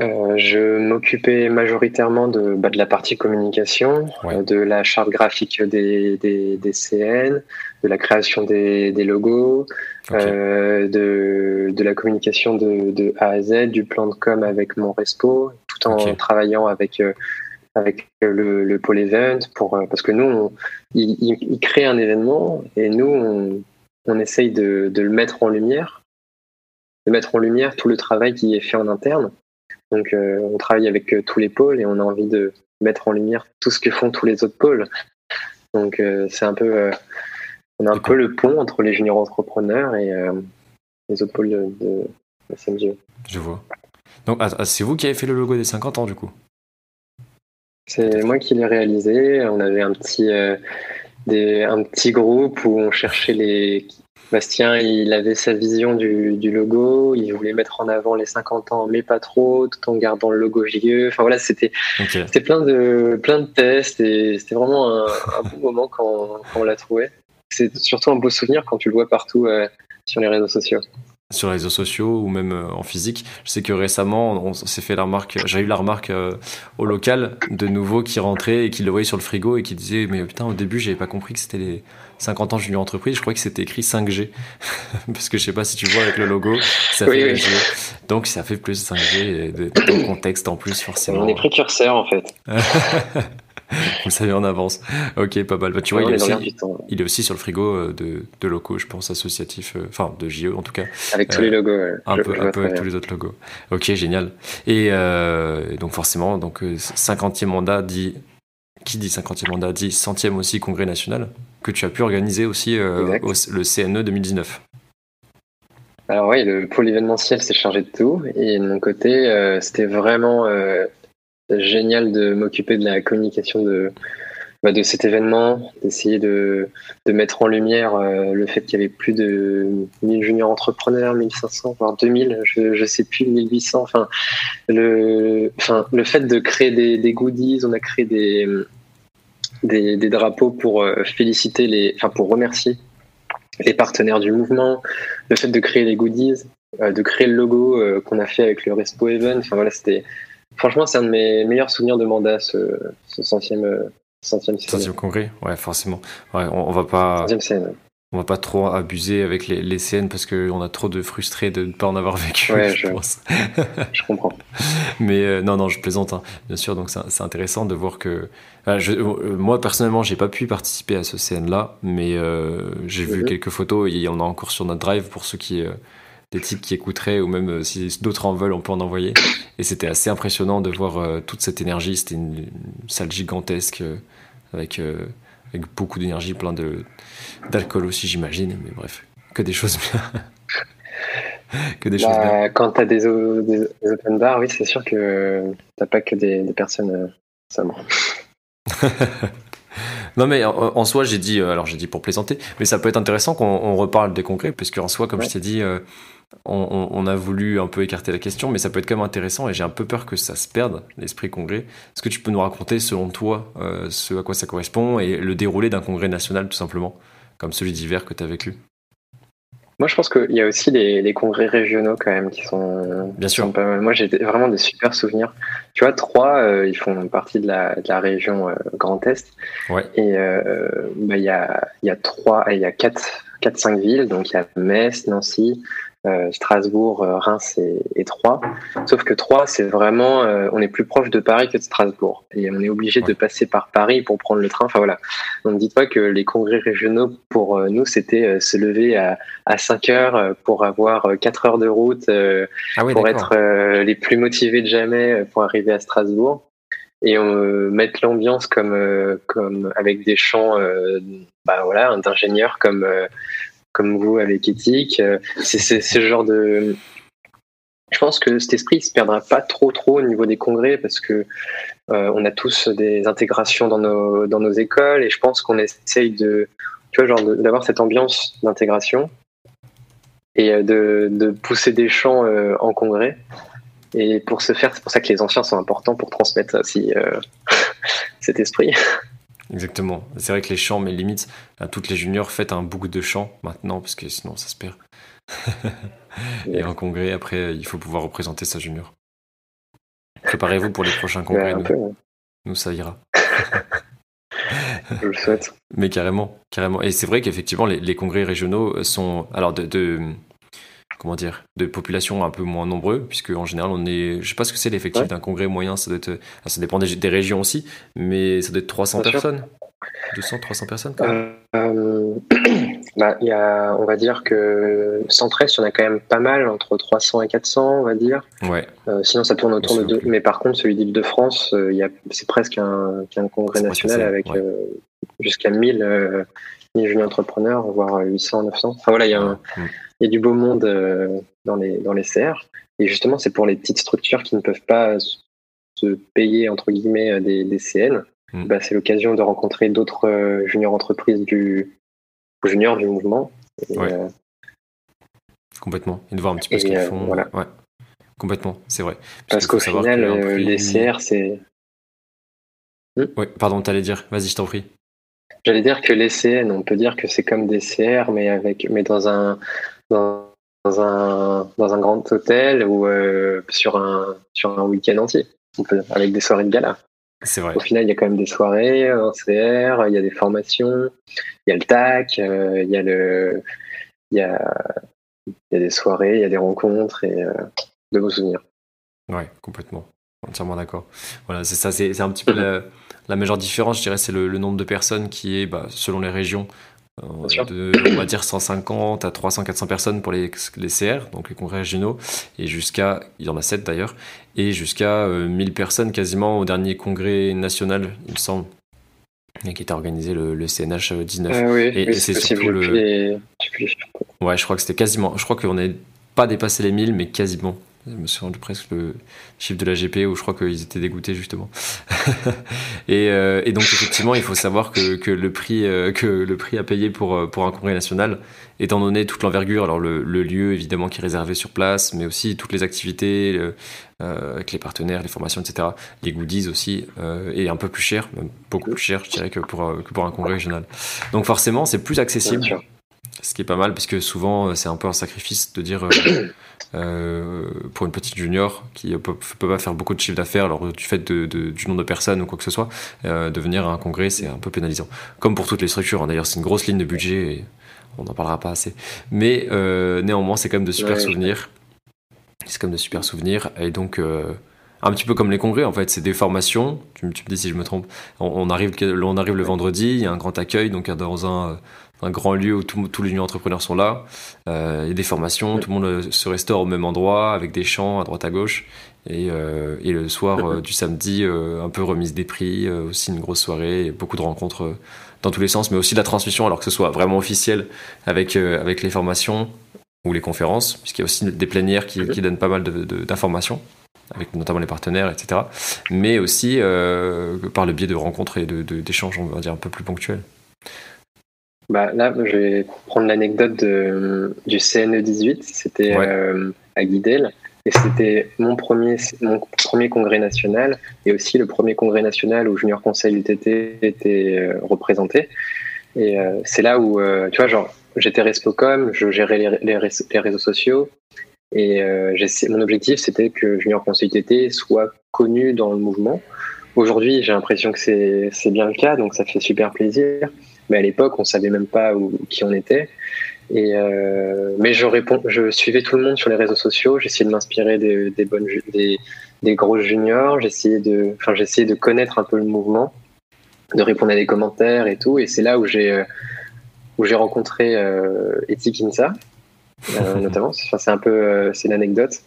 S2: Euh, je m'occupais majoritairement de, bah, de la partie communication,
S4: Ouais.
S2: de la charte graphique des, des, des CN, de la création des, des logos, euh, de, de la communication de, de A à Z, du plan de com avec mon Respo, tout en travaillant avec, euh, avec le, le pôle event, pour, euh, parce que nous, on, il, il, il crée un événement et nous, on, on essaye de, de le mettre en lumière, de mettre en lumière tout le travail qui est fait en interne. Donc, euh, on travaille avec euh, tous les pôles et on a envie de mettre en lumière tout ce que font tous les autres pôles. Donc, euh, c'est un peu, on est un peu le pont entre les juniors entrepreneurs et les autres pôles de, de, de SMGE.
S4: Je vois. Donc, ah, ah, c'est vous qui avez fait le logo des 50 ans, du coup?
S2: C'est moi qui l'ai réalisé. On avait un petit, euh, des, un petit groupe où on cherchait les. Bastien, il avait sa vision du, du logo. Il voulait mettre en avant les 50 ans, mais pas trop, tout en gardant le logo JE. Enfin voilà, c'était plein de plein de tests et c'était vraiment un, un bon moment quand, quand on l'a trouvé. C'est surtout un beau souvenir quand tu le vois partout euh, sur les réseaux sociaux.
S4: sur les réseaux sociaux ou même euh, en physique. Je sais que récemment, on s'est fait la remarque, j'ai eu la remarque euh, au local de nouveaux qui rentraient et qui le voyaient sur le frigo et qui disaient Mais putain, au début, j'avais pas compris que c'était les 50 ans junior entreprise. Je croyais que c'était écrit 5G. Parce que je sais pas si tu vois avec le logo, ça
S2: Oui,
S4: fait
S2: oui.
S4: 5G. Donc ça fait plus 5G et de- contexte en plus, forcément.
S2: On est précurseurs en fait.
S4: Vous le savez en avance. Ok, pas mal. Bah, tu vois, il
S2: est
S4: aussi,
S2: du temps.
S4: il est aussi sur le frigo euh, de, de locaux, je pense, associatifs, euh, enfin de JE en tout cas.
S2: Avec tous
S4: Euh,
S2: les logos.
S4: un
S2: Je-
S4: peu,
S2: je
S4: un
S2: vois
S4: peu
S2: très
S4: avec
S2: bien.
S4: tous les autres logos. Ok, génial. Et donc forcément, donc euh, 50e mandat dit qui dit 50e mandat dit centième aussi congrès national que tu as pu organiser aussi euh, au- le CNE 2019.
S2: Alors oui, le pôle événementiel s'est chargé de tout et de mon côté, euh, c'était vraiment euh, génial de m'occuper de la communication de, bah, de cet événement, d'essayer de, de mettre en lumière le fait qu'il y avait plus de 1000 juniors entrepreneurs, 1500, voire 2000, je, je sais plus, 1800. Enfin, le, enfin, le fait de créer des, des goodies, on a créé des, des, des drapeaux pour euh, féliciter les, enfin pour remercier les partenaires du mouvement, le fait de créer les goodies, euh, de créer le logo euh, qu'on a fait avec le Respo Event. Enfin voilà, c'était franchement c'est un de mes meilleurs souvenirs de mandat ce, ce centième centième.
S4: Centième congrès, ouais, forcément. Ouais, on, on va pas,
S2: scène.
S4: On va pas trop abuser avec les, les CN parce qu'on a trop de frustrés de ne pas en avoir vécu.
S2: Ouais,
S4: je
S2: je-
S4: pense.
S2: Je comprends.
S4: Mais euh, non, non, je plaisante, hein, bien sûr. Donc c'est intéressant de voir que je, euh, moi personnellement, j'ai pas pu participer à ce CN-là, mais euh, j'ai vu
S2: Mhm.
S4: quelques photos. Et on a encore sur notre drive pour ceux qui euh, des types qui écouteraient ou même si d'autres en veulent, on peut en envoyer. Et c'était assez impressionnant de voir toute cette énergie. C'était une, une salle gigantesque avec avec beaucoup d'énergie, plein de d'alcool aussi, j'imagine. Mais bref, que des choses bien. que des choses bien.
S2: Bah, quand tu as des, des, open bars, oui, c'est sûr que t'as pas que des, des personnes euh, sobres.
S4: Non mais en, en soi j'ai dit euh, alors j'ai dit pour plaisanter mais ça peut être intéressant qu'on on reparle des congrès parce qu'en soi comme
S2: Ouais.
S4: je t'ai dit euh, on, a voulu un peu écarter la question mais ça peut être quand même intéressant et j'ai un peu peur que ça se perde l'esprit congrès est-ce que tu peux nous raconter selon toi euh, ce à quoi ça correspond et le déroulé d'un congrès national tout simplement comme celui d'hiver que tu as vécu
S2: Moi, je pense qu'il y a aussi les, les congrès régionaux quand même qui sont,
S4: Bien
S2: qui
S4: sûr.
S2: sont pas mal. Moi, j'ai vraiment des super souvenirs. Tu vois, trois, euh, ils font partie de la, de la région euh, Grand Est.
S4: Ouais.
S2: Et bah, il y, a, y a trois, il y a quatre, quatre, cinq villes. Donc, il y a Metz, Nancy, euh, Strasbourg, euh, Reims et, et Troyes. Sauf que Troyes, c'est vraiment, euh, on est plus proche de Paris que de Strasbourg. Et on est obligé
S4: Ouais.
S2: de passer par Paris pour prendre le train. Enfin voilà. Donc, dites pas que les congrès régionaux, pour nous, c'était se lever à à 5 heures pour avoir euh, 4 heures de route,
S4: ah oui
S2: pour être les plus motivés de jamais pour arriver à Strasbourg et euh, mettre l'ambiance comme euh, comme avec des chants euh, bah voilà d'ingénieurs comme comme vous avec Ethic Euh, c'est ce genre de je pense que cet esprit il se perdra pas trop trop au niveau des congrès parce que euh, on a tous des intégrations dans nos dans nos écoles et je pense qu'on essaye de tu vois genre d'avoir cette ambiance d'intégration et euh, de, de pousser des euh, en congrès. Et pour ce faire, c'est pour ça que les anciens sont importants pour transmettre aussi cet esprit.
S4: Exactement c'est vrai que les chants mais limite à toutes les juniors faites un boucle de chants maintenant parce que sinon ça se perd et en congrès après il faut pouvoir représenter sa junior Préparez-vous pour les prochains congrès. nous, ça ira.
S2: Je le souhaite.
S4: Mais carrément, carrément. Et c'est vrai qu'effectivement, les, congrès régionaux sont, alors de, comment dire, de population un peu moins nombreux, puisque en général, on est, je sais pas ce que c'est l'effectif d'un congrès moyen, ça doit être, ça dépend des, régions aussi, mais ça doit être 300 personnes. 200, 300 personnes quand même.
S2: Euh, bah, y a, on va dire que Centre-Est, il y en a quand même pas mal, entre 300 et 400, on va dire.
S4: Ouais.
S2: Euh, sinon, ça tourne autour de deux. Mais par contre, celui d'Île-de-France, euh, c'est presque un, un congrès national avec jusqu'à 1000, 1000 jeunes entrepreneurs, voire 800, 900. Enfin voilà, il y, a mm. y a du beau monde dans, les, dans les CR. Et justement, c'est pour les petites structures qui ne peuvent pas se payer, entre guillemets, des, des CN. Mm. Bah, c'est l'occasion de rencontrer d'autres euh, juniors entreprises du junior du mouvement.
S4: Euh, Complètement. Et de voir un petit peu ce qu'ils euh, font. Voilà. Ouais. Complètement, c'est vrai.
S2: Parce, qu'au final, les CR, c'est.
S4: Hmm oui, pardon, t'allais dire. Vas-y, je t'en prie.
S2: J'allais dire que les CN, on peut dire que c'est comme des CR, mais avec, mais dans un, dans, un, dans un grand hôtel ou sur un, sur un week-end entier, avec des soirées de gala.
S4: C'est vrai.
S2: Au final, il y a quand même des soirées en CR, il y a des formations, il y a le TAC, euh, il y a le, il y a, il y a des soirées, il y a des rencontres et euh, de beaux souvenirs.
S4: Ouais, complètement. Entièrement d'accord. Voilà, c'est ça, c'est un petit peu la, la, majeure différence, je dirais, c'est le, nombre de personnes qui est, bah, selon les régions, euh, de, on va dire 150 à 300, 400 personnes pour les, les CR, donc les congrès régionaux, et jusqu'à, il y en a 7 d'ailleurs, et jusqu'à 1000 euh, personnes quasiment au dernier congrès national, il me semble, qui était organisé le, CNH 19.
S2: Euh, oui, et, c'est surtout le.
S4: Ouais, je crois que c'était quasiment. Je crois qu'on n'avait pas dépassé les 1000, mais quasiment. Je me suis rendu presque le chiffre de la GP où je crois qu'ils étaient dégoûtés justement. Euh, et, donc effectivement, il faut savoir que, le prix euh, que le prix à payer pour euh, pour un congrès national, étant donné toute l'envergure, alors le, lieu évidemment qui est réservé sur place, mais aussi toutes les activités avec les partenaires, les formations, etc. Les goodies aussi est un peu plus cher, beaucoup plus cher, je dirais que pour que pour un congrès régional. Donc forcément, c'est plus accessible. Ce qui est pas mal, parce que souvent, c'est un peu un sacrifice de dire euh, pour une petite junior qui peut, peut, pas faire beaucoup de chiffre d'affaires alors du fait de, du nombre de personnes ou quoi que ce soit, euh, de venir à un congrès, c'est un peu pénalisant. Comme pour toutes les structures, hein. d'ailleurs, c'est une grosse ligne de budget et on n'en parlera pas assez. Mais euh, néanmoins, c'est quand même de super souvenirs. C'est comme de super souvenirs. Et donc, un petit peu comme les congrès, en fait, c'est des formations. Tu, me dis si je me trompe. On, arrive, on arrive le vendredi, il y a un grand accueil, donc dans un un grand lieu où tous les entrepreneurs sont là. Euh, il y a des formations, tout le monde euh, se restaure au même endroit avec des chants à droite à gauche. Et, euh, et le soir du samedi, un peu remise des prix, aussi une grosse soirée, et beaucoup de rencontres dans tous les sens, mais aussi la transmission, alors que ce soit vraiment officiel avec, avec les formations ou les conférences, puisqu'il y a aussi des plénières qui, qui donnent pas mal d'informations avec notamment les partenaires, etc. Mais aussi par le biais de rencontres et d'échanges, de, on va dire, un peu plus ponctuels.
S2: Bah, là, je vais prendre l'anecdote du CNE 18. C'était euh, à Guidel. Et c'était mon premier, mon premier congrès national et aussi le premier congrès national où Junior Conseil UTT était euh, représenté. Et euh, c'est là où, tu vois, genre, j'étais Respocom, je gérais les, les, réseaux sociaux. Et mon objectif, c'était que Junior Conseil UTT soit connu dans le mouvement. Aujourd'hui, j'ai l'impression que c'est bien le cas, donc ça fait super plaisir mais à l'époque, on savait même pas où, qui on était. Et euh, mais je réponds, je suivais tout le monde sur les réseaux sociaux. J'essayais de m'inspirer des, des, bonnes, des, des gros juniors. J'essayais de, enfin, j'essayais de connaître un peu le mouvement, de répondre à des commentaires et tout. Et c'est là où j'ai où j'ai rencontré euh, Eti Kinsa, euh, notamment. Enfin, c'est un peu, euh, c'est l'anecdote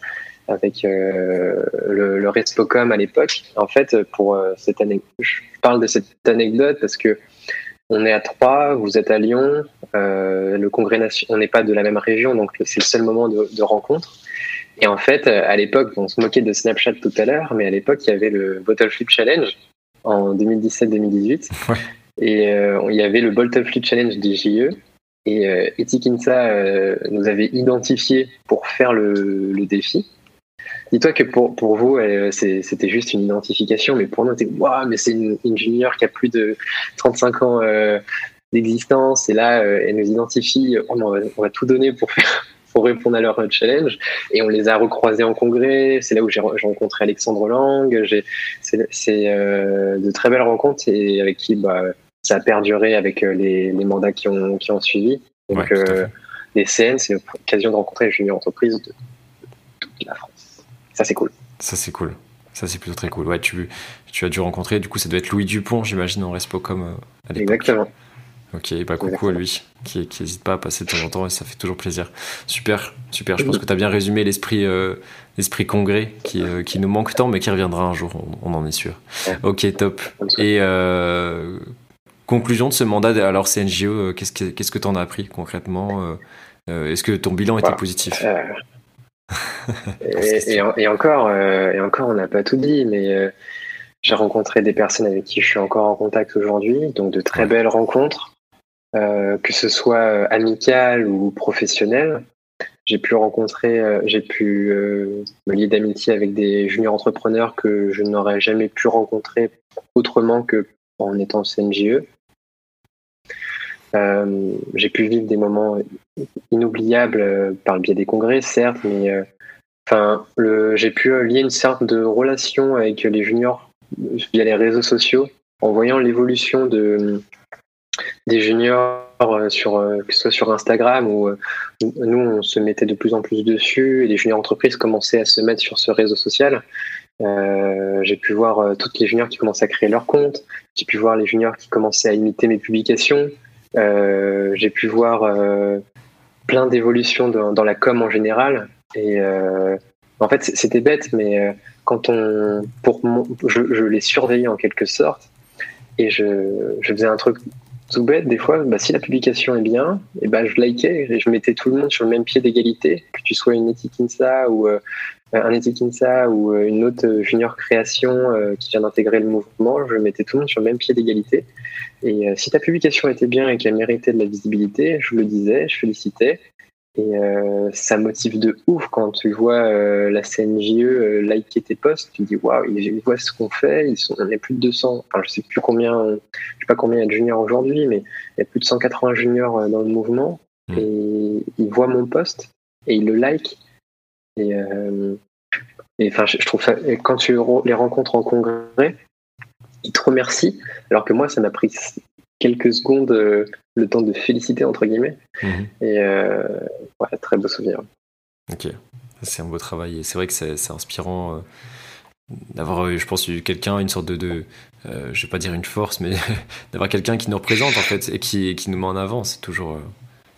S2: avec euh, le, le Respocom à l'époque. En fait, pour cette année, je parle de cette anecdote parce que on est à Troyes, vous êtes à Lyon, euh, le congrès on n'est pas de la même région, donc c'est le seul moment de, rencontre. Et en fait, à l'époque, on se moquait de Snapchat tout à l'heure, mais à l'époque, il y avait le Bottle Flip Challenge en 2017-2018. Et euh, il y avait le Bottle Flip Challenge des JE. Et euh, Etikinsa euh, nous avait identifié pour faire le défi. Dis-toi que pour, pour vous, euh, c'était juste une identification, mais pour nous, c'était waouh, mais c'est une, une, junior qui a plus de 35 ans euh, d'existence, et là, euh, elle nous identifie, on va, on va, tout donner pour faire, pour répondre à leur challenge. Et on les a recroisés en congrès. C'est là où j'ai rencontré Alexandre Lang. C'est euh, de très belles rencontres et avec qui bah, ça a perduré avec euh, les, les mandats qui ont, qui ont suivi. Donc, euh, les CN, c'est l'occasion de rencontrer les juniors entreprises de, toute la France. Ça, c'est cool.
S4: Ça, c'est cool. Ça, c'est plutôt très cool. Ouais, tu, tu as dû rencontrer, du coup, ça doit être Louis Dupont, j'imagine, en Respo comme euh, à l'époque.
S2: Exactement.
S4: Ok, bah coucou à lui, qui n'hésite pas à passer de temps en temps et ça fait toujours plaisir. Super, super. Je pense que tu as bien résumé l'esprit euh, l'esprit congrès qui, euh, qui nous manque tant, mais qui reviendra un jour, on, en est sûr. Ok, top. Et conclusion de ce mandat, alors CNGO, qu'est-ce que qu'est-ce que tu en as appris concrètement Est-ce que ton bilan était positif?
S2: et, encore, et encore, on n'a pas tout dit, mais j'ai rencontré des personnes avec qui je suis encore en contact aujourd'hui, donc de très belles rencontres, euh, que ce soit euh, amicales ou professionnelles. J'ai pu rencontrer, euh, j'ai pu me lier d'amitié avec des juniors entrepreneurs que je n'aurais jamais pu rencontrer autrement que en étant CNJE. j'ai pu vivre des moments inoubliables par le biais des congrès, certes, mais enfin, j'ai pu lier une sorte de relation avec les juniors via les réseaux sociaux, en voyant l'évolution de, des juniors euh, sur, euh, que ce soit sur Instagram où euh, nous on se mettait de plus en plus dessus et les juniors entreprises commençaient à se mettre sur ce réseau social. j'ai pu voir toutes les juniors qui commençaient à créer leur compte, j'ai pu voir les juniors qui commençaient à imiter mes publications, j'ai pu voir plein d'évolutions dans, la com en général et en fait c'était bête mais quand on, pour je, je, les surveillais en quelque sorte et je, je faisais un truc tout bête des fois. Bah, si la publication est bien, et ben je likais et je mettais tout le monde sur le même pied d'égalité, que tu sois une Etikinsa ou euh, un Etikinsa ou euh, une autre junior création euh, qui vient d'intégrer le mouvement, je mettais tout le monde sur le même pied d'égalité. Et si ta publication était bien et qu'elle méritait de la visibilité, je le disais, je félicitais. Et euh, ça motive de ouf quand tu vois euh, la CNJE euh, liker tes posts. Tu dis waouh, ils voient ce qu'on fait. Ils sont, on est plus de 200. Enfin, je sais plus combien, je sais pas combien il y a de juniors aujourd'hui, mais il y a plus de 180 juniors dans le mouvement. Mmh. Et ils voient mon post et ils le like. Et, et enfin, je, trouve ça. quand tu les rencontres en congrès, ils te remercient. Alors que moi, ça m'a pris quelques secondes euh, le temps de féliciter entre guillemets. Mhm. Et euh, très beau souvenir.
S4: Ok, c'est un beau travail et c'est vrai que c'est inspirant euh, d'avoir, je pense, quelqu'un, une sorte de, de je vais pas dire une force, mais d'avoir quelqu'un qui nous représente en fait et qui, qui nous met en avant. C'est toujours,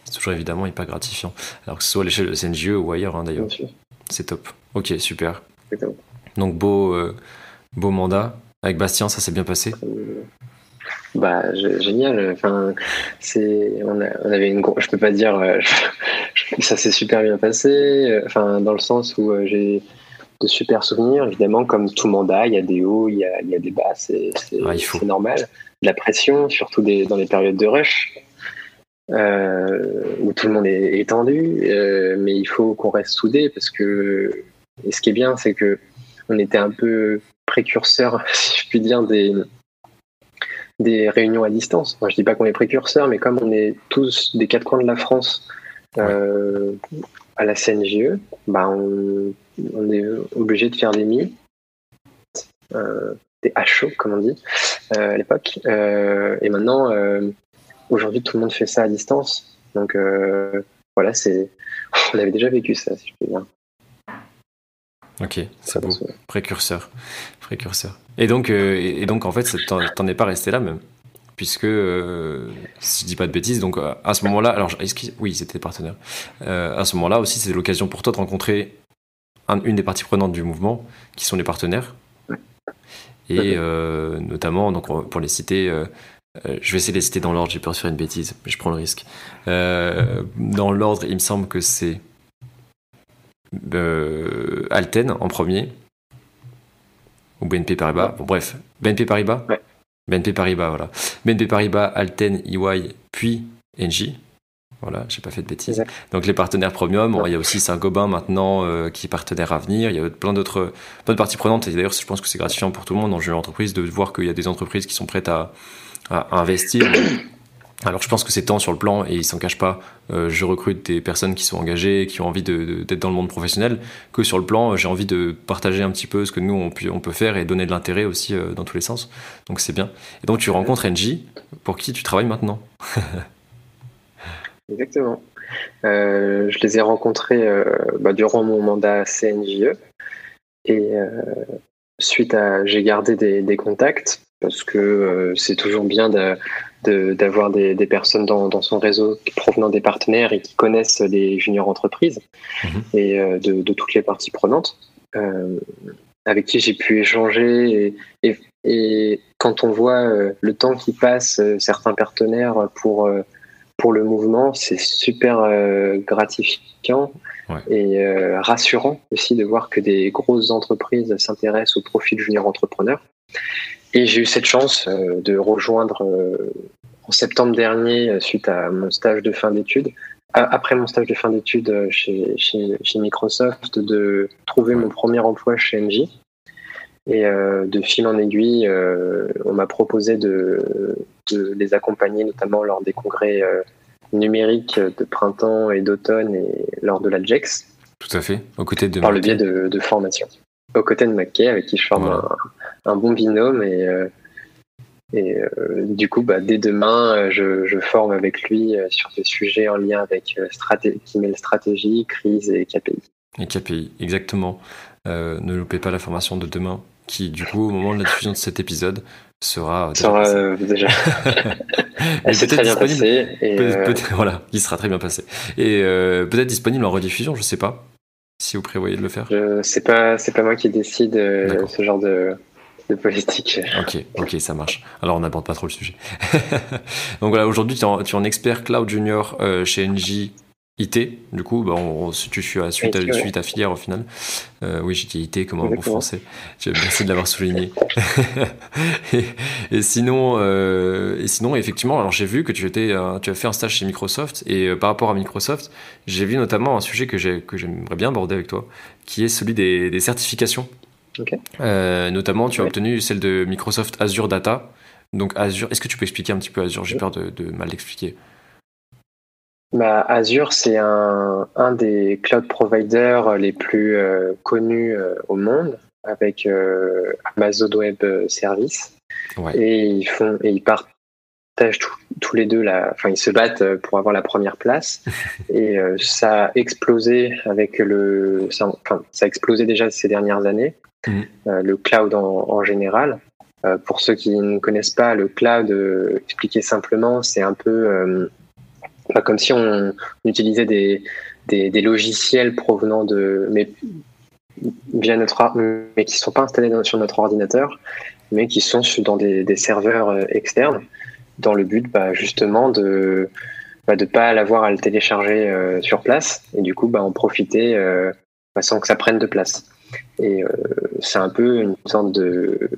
S4: c'est toujours évidemment hyper gratifiant. Alors que ce soit à l'échelle de CNGE ou ailleurs hein, d'ailleurs. C'est top. Ok, super. Donc beau, beau mandat. Avec Bastien, ça s'est bien passé?
S2: Bah génial. Enfin, c'est on, on, avait une je peux pas dire euh, ça s'est super bien passé. Euh, enfin dans le sens où euh, j'ai de super souvenirs. Évidemment, comme tout mandat, il y a des hauts, il y a, il y a des bas, c'est c'est normal. De la pression, surtout des, dans les périodes de rush. Où tout le monde est, tendu, mais il faut qu'on reste soudé parce que ce qui est bien, c'est que on était un peu précurseur, si je puis dire, des, réunions à distance. Moi, je dis pas qu'on est précurseurs, mais comme on est tous des quatre coins de la France euh, à la CNGE, bah on, est obligé de faire des mi, euh, des HO, comme on dit, euh, à l'époque. et maintenant, aujourd'hui, tout le monde fait ça à distance. Donc voilà, c'est, on avait déjà vécu ça, si je peux dire.
S4: Ok, c'est bon. Précurseur. Précurseur. Et donc, euh, et donc en fait, t'en es pas resté là même. Puisque, euh, si je dis pas de bêtises, donc euh, à ce moment-là, alors oui, c'était partenaires. à ce moment-là aussi, c'est l'occasion pour toi de rencontrer une des parties prenantes du mouvement, qui sont les partenaires. Et notamment, donc pour les citer, je vais essayer de les citer dans l'ordre, j'ai peur de faire une bêtise, mais je prends le risque. dans l'ordre, il me semble que c'est euh, Alten en premier, ou BNP Paribas. Bon, bref, BNP Paribas BNP Paribas, voilà. BNP Paribas, Alten, EY, puis Engie. Voilà, j'ai pas fait de bêtises. Donc les partenaires premium, il y a aussi Saint-Gobain maintenant euh, qui est partenaire à venir. Il y a plein d'autres parties prenantes. Et d'ailleurs, je pense que c'est gratifiant pour tout le monde dans le jeu d'entreprise de voir qu'il y a des entreprises qui sont prêtes à, à investir alors je pense que c'est tant sur le plan, et il s'en cache pas, euh, je recrute des personnes qui sont engagées, qui ont envie d'être dans le monde professionnel, que sur le plan, j'ai envie de partager un petit peu ce que nous, on, peut faire et donner de l'intérêt aussi euh, dans tous les sens. Donc c'est bien. Et donc tu rencontres NJ, pour qui tu travailles maintenant
S2: Exactement. Euh, je les ai rencontrés bah, durant mon mandat CNJE. Et suite à... J'ai gardé des contacts parce que c'est toujours bien de d'avoir des, personnes dans, son réseau provenant des partenaires et qui connaissent les juniors entreprises mhm. et euh, de, toutes les parties prenantes euh, avec qui j'ai pu échanger et, et, quand on voit euh, le temps qui passe certains partenaires pour pour le mouvement c'est super gratifiant et rassurant aussi de voir que des grosses entreprises s'intéressent au profil junior entrepreneur et j'ai eu cette chance euh, de rejoindre euh, en septembre dernier, euh, suite à mon stage de fin d'études, après mon stage de fin d'études chez, chez, chez, Microsoft, de trouver mon premier emploi chez NJ. Et de fil en aiguille, on m'a proposé de, de, les accompagner, notamment lors des congrès numériques de printemps et d'automne et lors de la JEX.
S4: Tout à fait, aux côtés de
S2: Par le biais de, de formation. Aux côtés de McKay, avec qui je forme un, un bon binôme et, euh, et euh, du coup, bah, dès demain, euh, je, je, forme avec lui sur des sujets en lien avec stratégie, qui mêlent stratégie, crise et KPI.
S4: Et KPI, exactement. ne loupez pas la formation de demain, qui du coup, au moment de la diffusion de cet épisode, sera
S2: déjà. Sera, déjà. Elle s'est très bien passée.
S4: voilà, il sera très bien passé. Et peut-être disponible en rediffusion, je sais pas si vous prévoyez de le faire.
S2: C'est pas, c'est pas moi qui décide ce genre de, de politique.
S4: Ok, ok, ça marche. Alors on n'aborde pas trop le sujet. Donc voilà, aujourd'hui tu, es en expert cloud junior euh, chez NJ IT. Du coup, bah, on, tu suis à suite, à, suite à filière au final. Euh, oui, j'ai dit IT comme un bon français. Merci de l'avoir souligné. et, sinon, euh, et sinon, effectivement, alors j'ai vu que tu étais, tu as fait un stage chez Microsoft et par rapport à Microsoft, j'ai vu notamment un sujet que j'aimerais bien aborder avec toi, qui est celui des, des certifications euh, notamment, tu as obtenu celle de Microsoft Azure Data. Donc Azure, est-ce que tu peux expliquer un petit peu Azure? J'ai peur de, mal l'expliquer.
S2: Bah, Azure, c'est un, un, des cloud providers les plus euh, connus euh, au monde, avec Amazon Web Service. Et ils font et ils partagent tous les deux la, enfin ils se battent pour avoir la première place. et ça a explosé avec le, enfin ça a explosé déjà ces dernières années. Mm. Euh, le cloud en, général. Euh, pour ceux qui ne connaissent pas le cloud, euh, expliqué simplement, c'est un peu comme si on utilisait des, logiciels provenant de, mais via notre, mais qui sont pas installés sur notre ordinateur, mais qui sont dans des, serveurs externes, dans le but bah, justement de bah, de pas l'avoir à le télécharger sur place et du coup bah, en profiter bah, sans que ça prenne de place. Et euh, c'est un peu une sorte de,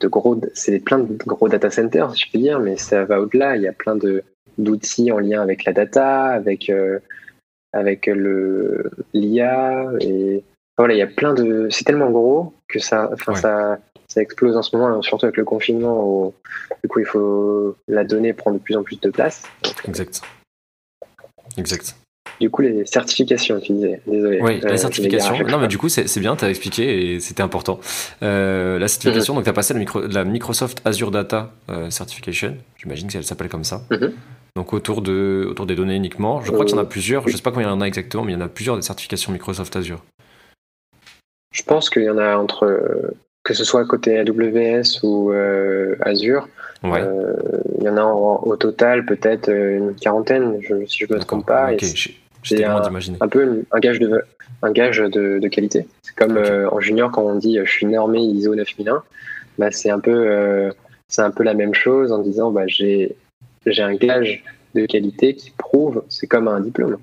S2: de gros, c'est plein de gros data centers, si je peux dire, mais ça va au-delà. Il y a plein de d'outils en lien avec la data, avec euh, avec le l'IA et voilà, il y a plein de. C'est tellement gros que ça, enfin ça, ça explose en ce moment, surtout avec le confinement. Où, du coup, il faut la donnée prendre de plus en plus de place.
S4: Exact. Exact.
S2: Du coup, les certifications, tu disais. Désolé.
S4: Oui, les euh, certifications. Non, mais du coup, c'est bien, tu as expliqué et c'était important. Euh, la certification, mhm. donc tu as passé la, Microsoft Azure Data euh, Certification. J'imagine qu'elle s'appelle comme ça. Mhm. Donc autour, de, autour des données uniquement. Je crois qu'il y en a plusieurs. Je ne sais pas combien il y en a exactement, mais il y en a plusieurs des certifications Microsoft Azure.
S2: Je pense qu'il y en a entre, que ce soit côté AWS ou Azure. Ouais. il y en a au total peut-être une quarantaine, je, si je ne me trompe pas.
S4: C'est un,
S2: un, peu un gage de, un gage de, de qualité. C'est comme euh, en junior quand on dit euh, je suis normé ISO 9001, bah, c'est un peu euh, un peu la même chose en disant bah, j'ai j'ai un gage de qualité qui prouve, c'est comme un diplôme,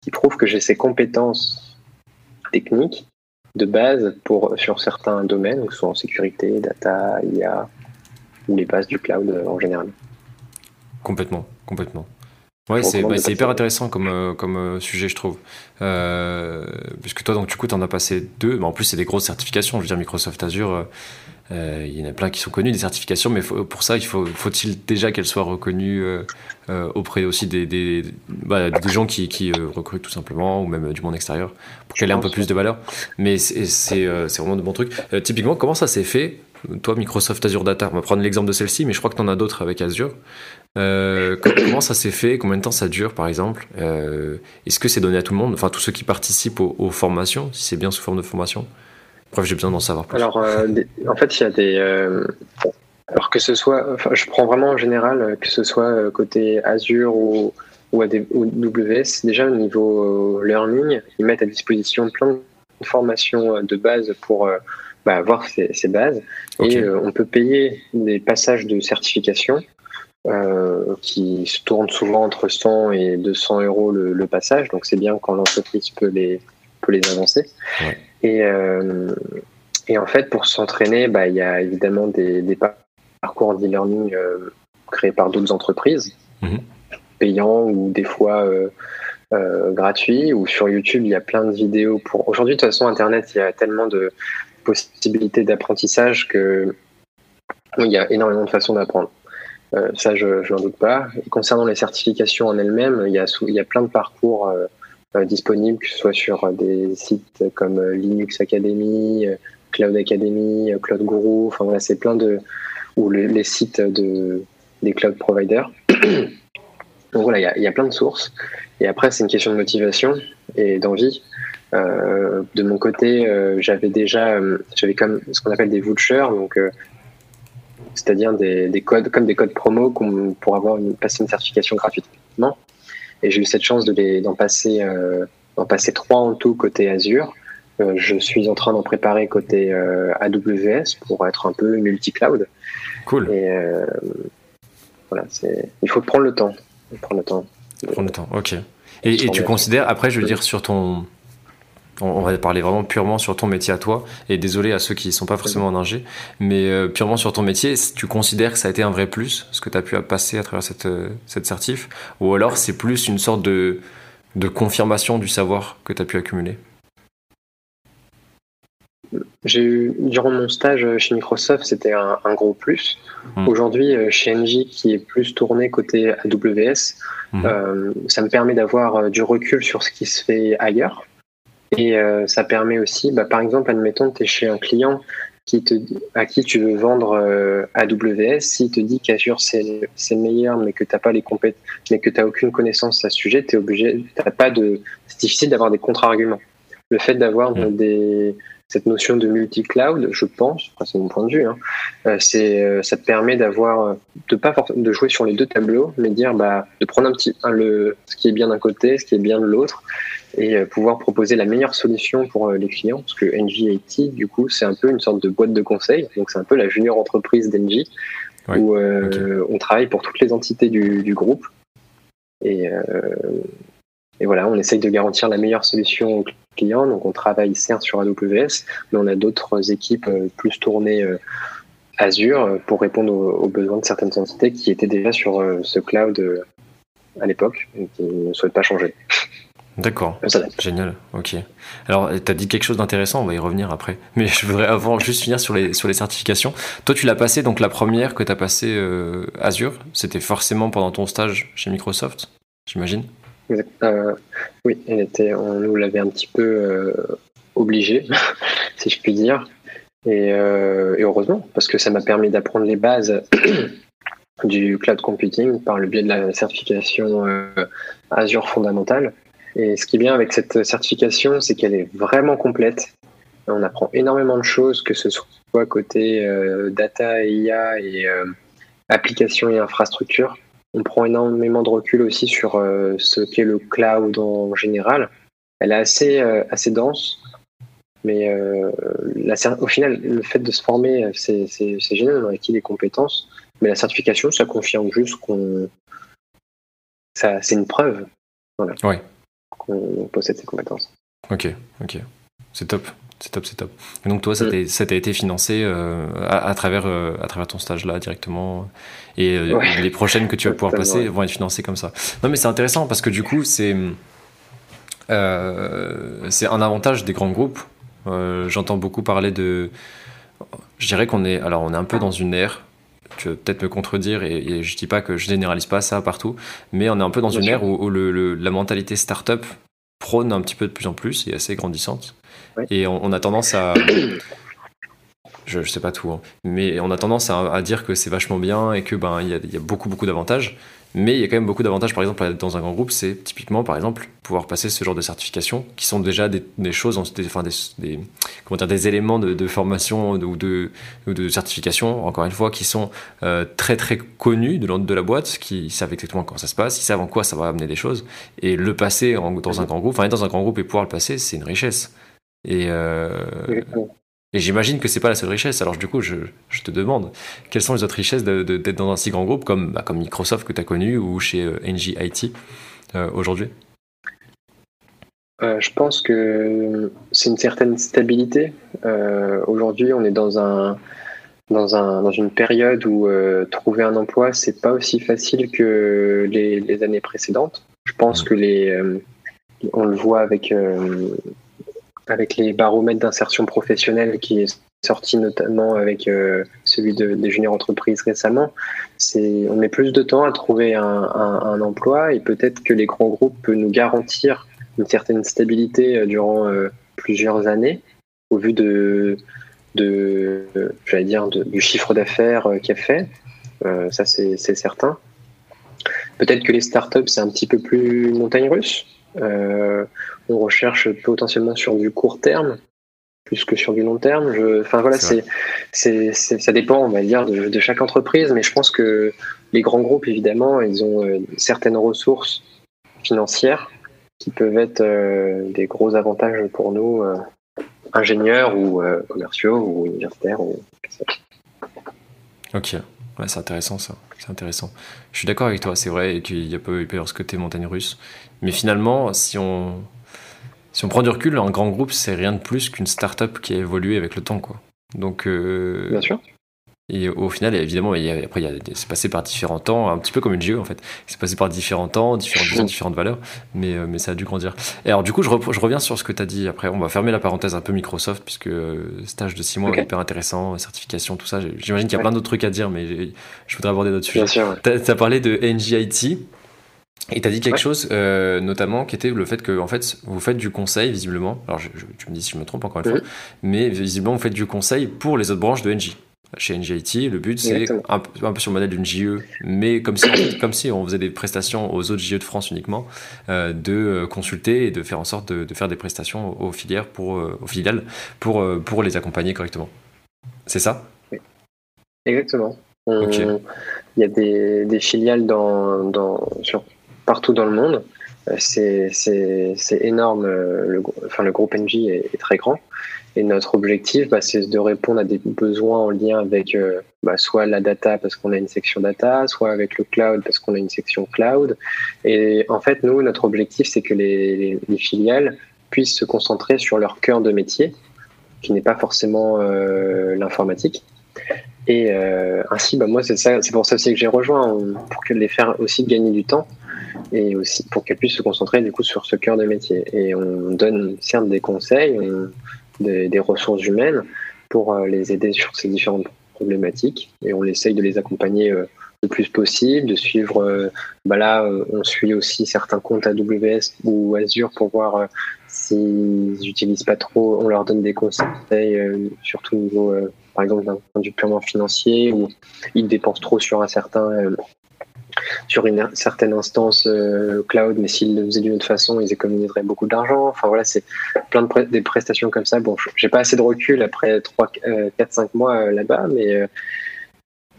S2: qui prouve que j'ai ces compétences techniques de base pour sur certains domaines, que ce soit en sécurité, data, IA ou les bases du cloud en général.
S4: Complètement, complètement. Ouais, c'est bah, hyper intéressant comme, euh, comme euh, sujet, je trouve. Euh, puisque toi, donc, du coup, tu en as passé deux. Mais en plus, c'est des grosses certifications. Je veux dire, Microsoft Azure, euh, il y en a plein qui sont connus, des certifications, mais pour ça, il faut, faut-il déjà qu'elles soient reconnues auprès aussi des, des, bah, des gens qui, qui recrutent tout simplement, ou même du monde extérieur, pour qu'elle ait un peu plus de valeur? Mais c'est, c'est, vraiment de bons trucs. typiquement, comment ça s'est fait toi, Microsoft Azure Data, on va prendre l'exemple de celle-ci, mais je crois que tu en as d'autres avec Azure. Euh, comment ça s'est fait? Combien de temps ça dure, par exemple? Euh, Est-ce que c'est donné à tout le monde? Enfin, tous ceux qui participent aux, formations, si c'est bien sous forme de formation? Bref, j'ai besoin d'en savoir plus.
S2: Alors, euh, en fait, il y a des. alors que ce soit. Enfin, je prends vraiment en général, que ce soit côté Azure ou, ou AWS, déjà au niveau learning, ils mettent à disposition plein de formations de base pour. Bah, avoir ces, bases et on peut payer des passages de certification euh, qui se tournent souvent entre 100 et 200 euros le, passage. Donc c'est bien quand l'entreprise peut les, peut les avancer. Et, euh, et en fait, pour s'entraîner, bah, il y a évidemment des, des parcours d'e-learning euh, créés par d'autres entreprises, mhm. payants ou des fois gratuits. Ou sur YouTube, il y a plein de vidéos. pour Aujourd'hui, de toute façon, Internet, il y a tellement de possibilités d'apprentissage que il y a énormément de façons d'apprendre. Euh, ça, je n'en doute pas. concernant les certifications en elles-mêmes, il y a, plein de parcours euh, euh, disponibles, que ce soit sur des sites comme Linux Academy, Cloud Academy, Cloud Guru, enfin voilà, c'est plein de ou les, sites de des cloud providers. Donc voilà, il y, a, plein de sources. Et après, c'est une question de motivation et d'envie. De mon côté, j'avais déjà, j'avais comme ce qu'on appelle des vouchers, donc c'est-à-dire des, codes comme des codes promo pour avoir une, passer une certification gratuitement. Et j'ai eu cette chance de d'en passer euh, d'en passer trois en tout côté Azure. Euh, je suis en train d'en préparer côté euh, AWS pour être un peu multi-cloud.
S4: Cool.
S2: Et voilà, c'est il faut prendre le temps. Prendre le temps.
S4: Prendre le temps. Ok. Et, et tu considères après, je veux dire sur ton on, va parler vraiment purement sur ton métier à toi. Et désolé à ceux qui ne sont pas forcément en ingé, mais euh, purement sur ton métier, tu considères que ça a été un vrai plus, ce que tu as pu passer à travers cette, euh, cette certif? Ou alors c'est plus une sorte de, de confirmation du savoir que tu as pu accumuler?
S2: J'ai eu, durant mon stage chez Microsoft, c'était un, gros plus. Hmm. Aujourd'hui, euh, chez Engie, qui est plus tourné côté AWS, hmm. ça me permet d'avoir du recul sur ce qui se fait ailleurs. Et euh, ça permet aussi, bah, par exemple, admettons, tu es chez un client qui te, à qui tu veux vendre euh, AWS, s'il te dit qu'Azure c'est meilleur, mais que tu pas les compétences, mais que tu aucune connaissance à ce sujet, tu obligé, t'as pas de, c'est difficile d'avoir des contre-arguments. Le fait d'avoir mmh. des, cette notion de multi-cloud, je pense, c'est mon point de vue, hein, euh, c'est, euh, ça te permet d'avoir, de pas de jouer sur les deux tableaux, mais dire, bah, de prendre un petit, le, ce qui est bien d'un côté, ce qui est bien de l'autre, et euh, pouvoir proposer la meilleure solution pour les clients, parce que NG du coup, c'est un peu une sorte de boîte de conseil, donc c'est un peu la junior entreprise d'NG, où on travaille pour toutes les entités du, du groupe, et, et voilà, on essaye de garantir la meilleure solution clients. Donc on travaille certes sur AWS, mais on a d'autres équipes euh, plus tournées euh, Azure euh, pour répondre aux, besoins de certaines entités qui étaient déjà sur ce cloud à l'époque et qui ne souhaitent pas changer.
S4: D'accord. Génial. Ok. Alors, tu as dit quelque chose d'intéressant, on va y revenir après. Mais je voudrais avant juste finir sur les, sur les certifications. Toi, tu l'as passé, donc la première que tu as passée Azure, c'était forcément pendant ton stage chez Microsoft, j'imagine?
S2: Euh, oui, elle était, on nous l'avait un petit peu euh, obligé, si je puis dire. Euh, et, heureusement, parce que ça m'a permis d'apprendre les bases du cloud computing par le biais de la certification Azure fondamentale. Et ce qui est bien avec cette certification, c'est qu'elle est vraiment complète. On apprend énormément de choses, que ce soit côté data, IA et application et infrastructure on prend énormément de recul aussi sur euh, ce qu'est le cloud en général. Elle est assez, euh, assez dense, mais euh, au final, le fait de se former, c'est génial, on acquis des compétences, mais la certification, ça confirme juste qu'on. C'est une preuve voilà, qu'on possède ces compétences.
S4: Ok, ok. C'est top. C'est top, c'est top. Et donc toi, ça t'a été financé à, travers, à travers ton stage là directement. Et les prochaines que tu vas pouvoir passer vont être financées comme ça. Non mais c'est intéressant parce que du coup, c'est c'est un avantage des grands groupes. J'entends beaucoup parler de... Je dirais qu'on est... Alors on est un peu dans une ère tu vas peut-être me contredire et, je dis pas que je généralise pas ça partout, mais on est un peu dans une ère où, la mentalité start-up prône un petit peu de plus en plus et assez grandissante. Et on, a tendance à. Je, je sais pas tout, hein, mais on a tendance à, dire que c'est vachement bien et que ben il y, y a, beaucoup beaucoup d'avantages. Mais il y a quand même beaucoup d'avantages, par exemple, dans un grand groupe, c'est typiquement, par exemple, pouvoir passer ce genre de certifications qui sont déjà des, choses, des, enfin, des, comment dire, des éléments de, formation ou de, de certification, encore une fois, qui sont euh, très très connus de, de la boîte, qui savent exactement comment ça se passe, ils savent en quoi ça va amener des choses. Et le passer dans un grand groupe, enfin, être dans un grand groupe et pouvoir le passer, c'est une richesse. Et, euh, et j'imagine que c'est pas la seule richesse. Alors du coup, je, je, te demande, quelles sont les autres richesses d'être dans un si grand groupe comme, bah, comme Microsoft que tu as connu ou chez euh, NGIT euh, aujourd'hui?
S2: Euh, Je pense que c'est une certaine stabilité. aujourd'hui, on est dans un dans, un, dans une période où trouver un emploi, c'est pas aussi facile que les, les années précédentes. Je pense mmh. que les, on le voit avec avec les baromètres d'insertion professionnelle qui est sorti notamment avec euh, celui de, des juniors entreprises récemment, c'est on met plus de temps à trouver un, un, emploi et peut-être que les grands groupes peuvent nous garantir une certaine stabilité euh, durant euh, plusieurs années au vu de, de j'allais dire du chiffre d'affaires qu'il a fait. ça c'est certain. Peut-être que les startups c'est un petit peu plus montagne russe. Euh, on recherche potentiellement sur du court terme plus que sur du long terme. Je, enfin voilà, c'est, c'est, ça dépend, on va dire, de, chaque entreprise, mais je pense que les grands groupes, évidemment, ils ont euh, certaines ressources financières qui peuvent être euh, des gros avantages pour nous, ingénieurs ou commerciaux ou universitaires. Ou...
S4: Ok, ouais, c'est intéressant ça. C'est intéressant. Je suis d'accord avec toi, c'est vrai qu'il y a peu, il peut y avoir ce côté montagne russe. Mais finalement, si on, si on prend du recul, un grand groupe, c'est rien de plus qu'une start-up qui a évolué avec le temps. Quoi. Donc,
S2: euh, Bien sûr.
S4: Et au final, évidemment, il après, c'est passé par différents temps, un petit peu comme une GE en fait. C'est passé par différents temps, différentes, différentes valeurs, mais, euh, mais ça a dû grandir. Et alors, du coup, je, je reviens sur ce que tu as dit. Après, on va fermer la parenthèse un peu Microsoft, puisque euh, stage de 6 mois hyper intéressant, certification, tout ça. J'imagine qu'il y a plein d'autres trucs à dire, mais je voudrais aborder d'autres sujets. Tu as, parlé de NGIT. Et tu as dit quelque chose, euh, notamment, qui était le fait que, en fait, vous faites du conseil, visiblement. Alors, tu me dis si je me trompe encore une fois, mais visiblement, vous faites du conseil pour les autres branches de NG. Chez NGIT, le but, c'est un, peu sur le modèle d'une JE, mais comme si, comme si on faisait des prestations aux autres JE de France uniquement, euh, de euh, consulter et de faire en sorte de, faire des prestations aux filières, pour, aux filiales, pour, pour les accompagner correctement. C'est ça?
S2: Oui. Exactement. Il y a des, des filiales dans, dans, sur partout dans le monde. Euh, c'est énorme. Euh, le, enfin, le groupe NG est, très grand. Et notre objectif, bah, c'est de répondre à des besoins en lien avec euh, bah, soit la data parce qu'on a une section data, soit avec le cloud parce qu'on a une section cloud. Et en fait, nous, notre objectif, c'est que les, filiales puissent se concentrer sur leur cœur de métier, qui n'est pas forcément l'informatique. Et ainsi, bah, moi, c'est pour ça aussi que j'ai rejoint, pour que les faire aussi gagner du temps et aussi pour qu'elles puissent se concentrer du coup sur ce cœur de métier. Et on donne certes des conseils, des, ressources humaines pour euh, les aider sur ces différentes problématiques et on essaye de les accompagner euh, le plus possible, de suivre. Euh, bah là, on suit aussi certains comptes AWS ou Azure pour voir s'ils n'utilisent pas trop. On leur donne des conseils, surtout au niveau, par exemple, d'un point de vue purement financier, où ils dépensent trop sur un certain sur une certaine instance euh, cloud, mais s'ils le faisaient d'une autre façon, ils économiseraient beaucoup d'argent. Enfin voilà, c'est plein de des prestations comme ça. Bon, j'ai pas assez de recul après 3, 4, 5 mois euh, là-bas, mais, euh,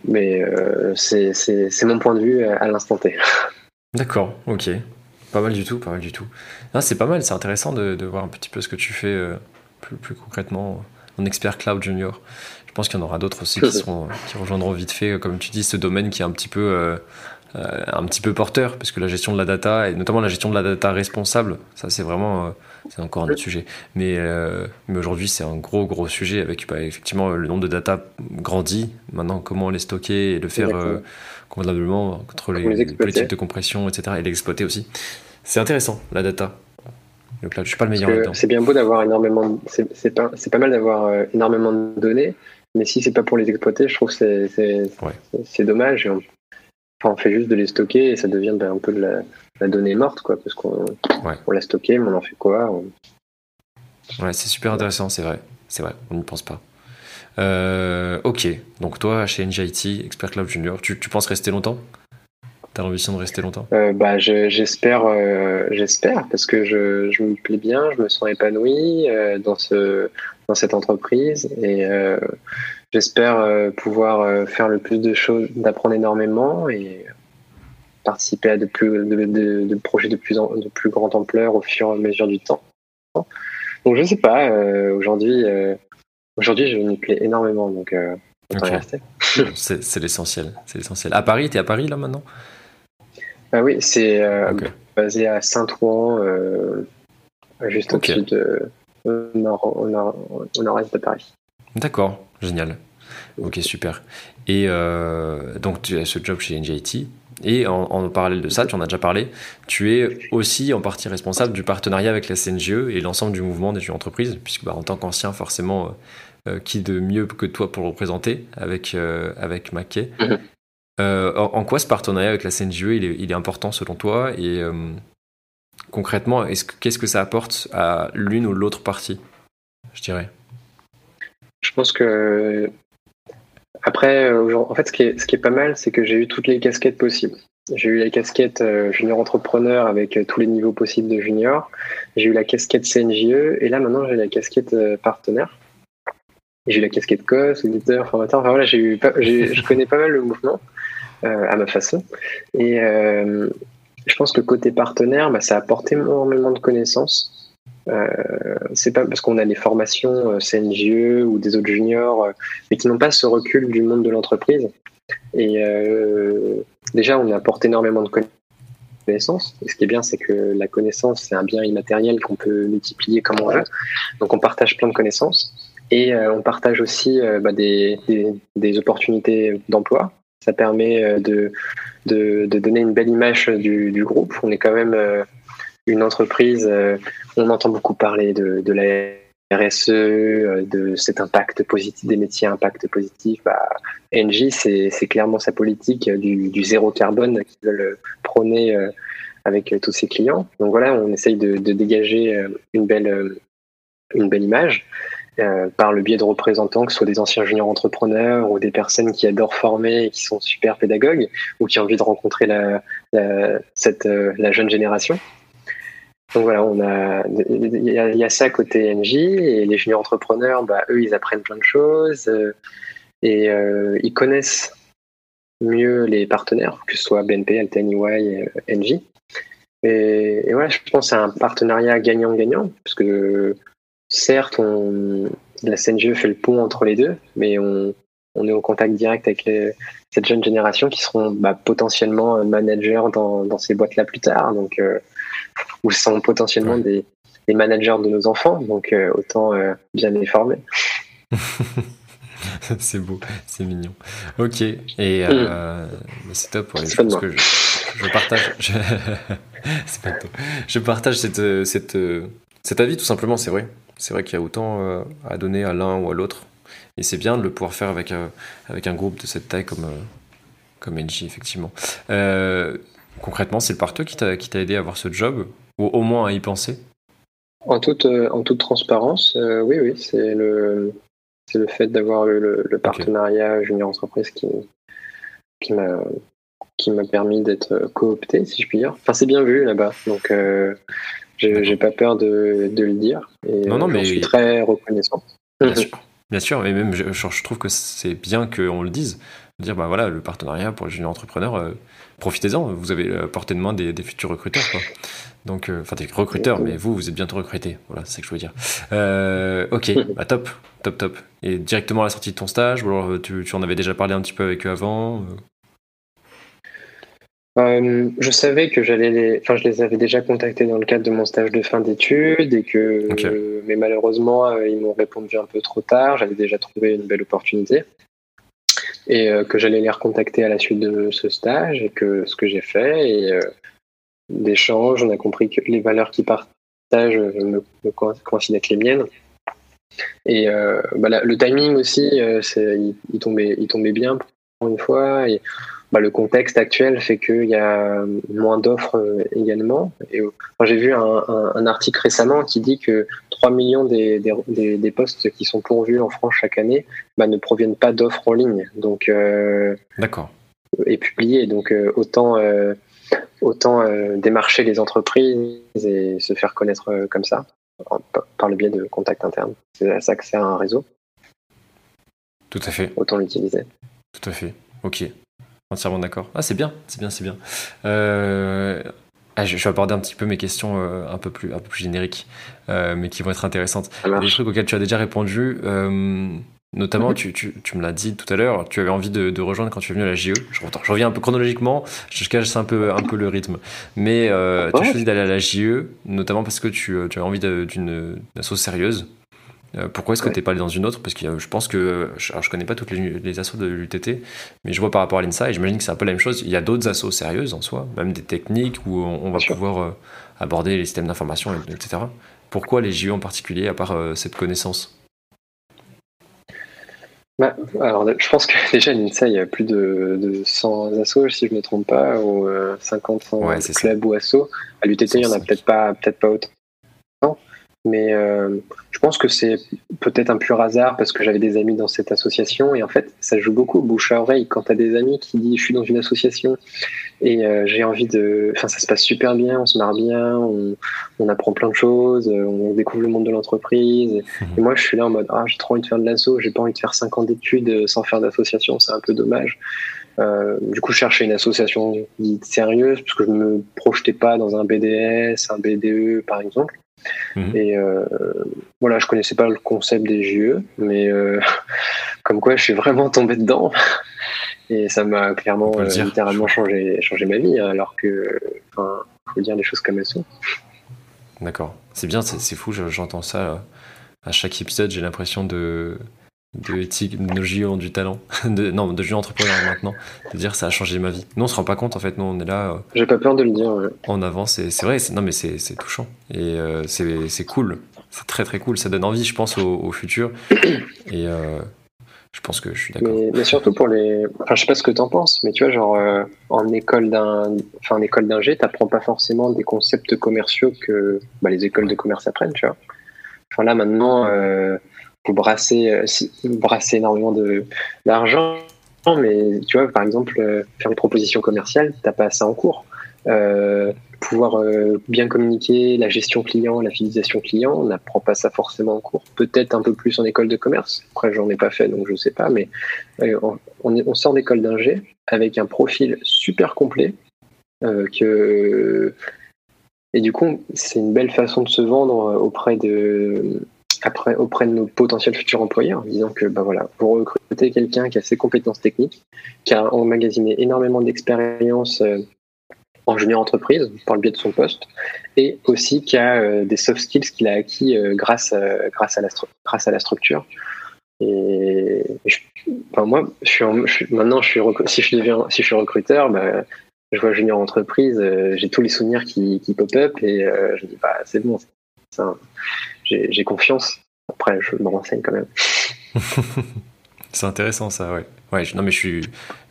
S2: mais c'est mon point de vue à l'instant T.
S4: D'accord, ok. Pas mal du tout, pas mal du tout. C'est pas mal, c'est intéressant de, voir un petit peu ce que tu fais plus, plus concrètement en expert cloud junior. Je pense qu'il y en aura d'autres aussi qui, seront, qui rejoindront vite fait, comme tu dis, ce domaine qui est un petit peu un petit peu porteur, parce que la gestion de la data, et notamment la gestion de la data responsable, ça c'est vraiment, c'est encore un autre sujet. Mais, mais aujourd'hui, c'est un gros, gros sujet avec bah, effectivement le nombre de data grandit. Maintenant, comment les stocker et le faire convenablement contre les, les politiques de compression, etc. et l'exploiter aussi. C'est intéressant, la data. Le cloud, je suis pas le meilleur là-dedans.
S2: C'est bien beau d'avoir énormément, c'est pas, pas mal d'avoir énormément de données, mais si c'est pas pour les exploiter, je trouve que c'est dommage. On, on, fait juste de les stocker et ça devient ben, un peu de la, donnée morte, quoi, parce qu'on on l'a stocké, mais on en fait quoi
S4: Ouais, c'est super intéressant, c'est vrai. C'est vrai, on n'y pense pas. Euh, ok, donc toi, chez NGIT, Expert Cloud Junior, tu, tu penses rester longtemps? T'as l'ambition de rester longtemps?
S2: Euh, bah, J'espère, euh, j'espère, parce que je, je, me plais bien, je me sens épanoui dans, ce, dans cette entreprise et euh, j'espère euh, pouvoir faire le plus de choses, d'apprendre énormément et participer à de, plus, de, de, de projets de plus, en, de plus grande ampleur au fur et à mesure du temps. Donc je sais pas, aujourd'hui, aujourd'hui je me plais énormément, donc okay.
S4: c'est l'essentiel, c'est l'essentiel. À Paris, tu es à Paris là maintenant?
S2: Ah oui, c'est euh, basé à Saint-Ouen, euh, juste au-dessus de nord, au nord-est de Paris.
S4: D'accord, génial. Ok, super. Et euh, donc tu as ce job chez NJIT. Et en, parallèle de ça, tu en as déjà parlé, tu es aussi en partie responsable du partenariat avec la CNGE et l'ensemble du mouvement des entreprises, puisque bah, en tant qu'ancien, forcément, qui de mieux que toi pour le représenter avec, avec Mackay mhm. Euh, en, quoi ce partenariat avec la CNGE il est, important selon toi et euh, concrètement qu'est-ce que ça apporte à l'une ou l'autre partie je dirais?
S2: Je pense que après euh, en fait ce qui est, pas mal c'est que j'ai eu toutes les casquettes possibles j'ai eu la casquette junior entrepreneur avec tous les niveaux possibles de junior j'ai eu la casquette CNGE et là maintenant j'ai la casquette partenaire j'ai eu la casquette COS, éditeur, formateur. Enfin voilà, j'ai eu, je connais pas mal le mouvement. Euh, à ma façon. Et euh, je pense que côté partenaire, bah, ça a apporté énormément de connaissances. Euh, c'est pas parce qu'on a des formations CNGE ou des autres juniors, mais qui n'ont pas ce recul du monde de l'entreprise. Et déjà, on apporte énormément de connaissances. Et ce qui est bien, c'est que la connaissance, c'est un bien immatériel qu'on peut multiplier comme on veut. Donc, on partage plein de connaissances. Et on partage aussi bah, des, opportunités d'emploi. Ça permet euh, de, donner une belle image du, groupe. On est quand même euh, une entreprise, euh, on entend beaucoup parler de, la RSE, de cet impact positif, des métiers à impact positif. Bah, NJ, c'est clairement sa politique du, zéro carbone qu'ils veulent prôner avec tous ses clients. Donc voilà, on essaye de, dégager une belle image. Euh, par le biais de représentants, que ce soit des anciens juniors entrepreneurs ou des personnes qui adorent former et qui sont super pédagogues ou qui ont envie de rencontrer la, euh, jeune génération. Donc voilà, on a, il y, a, ça côté NJ et les juniors entrepreneurs, bah, eux, ils apprennent plein de choses euh, et ils connaissent mieux les partenaires, que ce soit BNP, Alten, EY, NJ. Et, voilà, je pense c'est un partenariat gagnant-gagnant, parce que certes, on, la CNGE fait le pont entre les deux, mais on, on est au contact direct avec cette jeune génération qui seront bah, potentiellement managers dans, dans ces boîtes-là plus tard, donc euh, ou sont potentiellement des, des, managers de nos enfants, donc euh, autant euh, bien les former.
S4: c'est beau, c'est mignon. Ok, et mm. c'est top. Ouais, je pense que je, je, partage. Je, pas je partage cette, cette, cet avis tout simplement, c'est vrai c'est vrai qu'il y a autant euh, à donner à l'un ou à l'autre. Et c'est bien de le pouvoir faire avec, euh, avec un groupe de cette taille comme, euh, comme NJ, effectivement. concrètement, c'est le partout qui t'a aidé à avoir ce job, ou au moins à y penser?
S2: En toute, en toute transparence, oui, oui, c'est le, le fait d'avoir le, le, partenariat junior entreprise qui, qui m'a qui m'a permis d'être coopté, si je puis dire. Enfin, c'est bien vu là-bas. Donc, j'ai pas peur de, de, le dire. Et non, non, mais je suis très reconnaissant.
S4: Bien sûr, bien sûr, mais même je, je trouve que c'est bien qu'on le dise. Dire, bah voilà, le partenariat pour les jeunes entrepreneurs, euh, profitez-en. Vous avez la portée de main des, des futurs recruteurs, quoi. Donc, euh, enfin, des recruteurs, mais vous, vous êtes bientôt recrutés. Voilà, c'est ce que je veux dire. Euh, ok, bah top, top, top. Et directement à la sortie de ton stage, ou alors tu, tu en avais déjà parlé un petit peu avec eux avant
S2: Euh, je savais que j'allais les, enfin, je les avais déjà contactés dans le cadre de mon stage de fin d'études et que, mais malheureusement, euh, ils m'ont répondu un peu trop tard. J'avais déjà trouvé une belle opportunité et euh, que j'allais les recontacter à la suite de ce stage et que ce que j'ai fait et d'échange, on a compris que les valeurs qu'ils partagent me, me coïncidaient avec les miennes. Et bah, le timing aussi, c'est, il, il, tombait, il tombait bien pour une fois et bah, le contexte actuel fait qu'il y a moins d'offres euh, également. Et, j'ai vu un, un, article récemment qui dit que 3 millions des, des, des, postes qui sont pourvus en France chaque année bah, ne proviennent pas d'offres en ligne. Donc, euh,
S4: D'accord.
S2: Et publiés. Donc, euh, autant, euh, autant démarcher les entreprises et se faire connaître comme ça, par le biais de contacts internes. C'est à ça que c'est un réseau.
S4: Tout à fait.
S2: Autant l'utiliser.
S4: Tout à fait. Ok. Entièrement d'accord. Ah, c'est bien, c'est bien, c'est bien. Euh, ah, je, vais aborder un petit peu mes questions euh, un, peu plus, un peu plus génériques, euh, mais qui vont être intéressantes. Des trucs auxquels tu as déjà répondu, notamment, mhm. tu, tu, tu, me l'as dit tout à l'heure, tu avais envie de, de, rejoindre quand tu es venu à la JE. Je, je, reviens un peu chronologiquement, je cache un peu, un peu le rythme. Mais tu as choisi d'aller à la JE, notamment parce que tu, tu as envie d'une asso sérieuse, pourquoi est-ce que tu n'es pas allé dans une autre? Parce que je pense que. Alors, je connais pas toutes les, les assos de l'UTT, mais je vois par rapport à l'INSA et j'imagine que c'est un peu la même chose. Il y a d'autres assos sérieuses en soi, même des techniques où on, va pouvoir euh, aborder les systèmes d'information, etc. Pourquoi les JE en particulier, à part euh, cette connaissance?
S2: Bah, alors, je pense que déjà, à l'INSA, il y a plus de, de 100 assos, si je ne me trompe pas, ou 50, 100 clubs ou assos. À l'UTT, il n'y en a peut-être pas, peut pas autant. Mais euh, je pense que c'est peut-être un pur hasard parce que j'avais des amis dans cette association et en fait, ça joue beaucoup bouche à oreille. Quand tu as des amis qui disent je suis dans une association et euh, j'ai envie de. Enfin, ça se passe super bien, on se marre bien, on, on apprend plein de choses, euh, on découvre le monde de l'entreprise. Mhm. Et moi, je suis là en mode ah, j'ai trop envie de faire de l'asso, j'ai pas envie de faire 5 ans d'études sans faire d'association, c'est un peu dommage. Euh, du coup, je cherchais une association dite sérieuse parce que je ne me projetais pas dans un BDS, un BDE par exemple. Mhm. Et euh, voilà, je connaissais pas le concept des JE, mais euh, comme quoi je suis vraiment tombé dedans. Et ça m'a clairement, euh, littéralement changé, changé ma vie, alors que, enfin, faut dire les choses comme elles sont.
S4: D'accord. C'est bien, c'est fou, j'entends ça à chaque épisode, j'ai l'impression de, de nos ont du talent, de, non, de JO entrepreneur maintenant, de dire ça a changé ma vie. Nous, on se rend pas compte, en fait, nous, on est là. Euh,
S2: J'ai pas peur de le dire. Ouais.
S4: En avant, c'est vrai, non, mais c'est touchant. Et euh, c'est cool. C'est très, très cool. Ça donne envie, je pense, au, futur. Et euh, je pense que je suis d'accord.
S2: Mais, surtout pour les. Enfin, je sais pas ce que t'en penses, mais tu vois, genre, en école d'un. Enfin, en école d'ingé, t'apprends pas forcément des concepts commerciaux que bah, les écoles de commerce apprennent, tu vois. Enfin, là, maintenant brasser, euh, brasser énormément d'argent. Mais tu vois, par exemple, euh, faire une proposition commerciale, t'as pas ça en cours. Euh, pouvoir bien communiquer, la gestion client, la fidélisation client, on n'apprend pas ça forcément en cours. Peut-être un peu plus en école de commerce. Après, j'en ai pas fait, donc je sais pas. Mais on, on, sort d'école d'ingé avec un profil super complet que et du coup, c'est une belle façon de se vendre auprès de après auprès de nos potentiels futurs employeurs, disant que bah voilà, vous recrutez quelqu'un qui a ses compétences techniques, qui a emmagasiné énormément d'expérience euh, en junior entreprise par le biais de son poste, et aussi qui a euh, des soft skills qu'il a acquis euh, grâce, grâce, à la grâce à la structure. Et enfin, moi, je suis, maintenant, je suis si je deviens, si je suis recruteur, bah, je vois junior entreprise, j'ai tous les souvenirs qui, qui pop up et je dis bah c'est bon, ça, j'ai confiance. Après, je me renseigne quand même.
S4: c'est intéressant ça, ouais. Ouais, non mais je suis.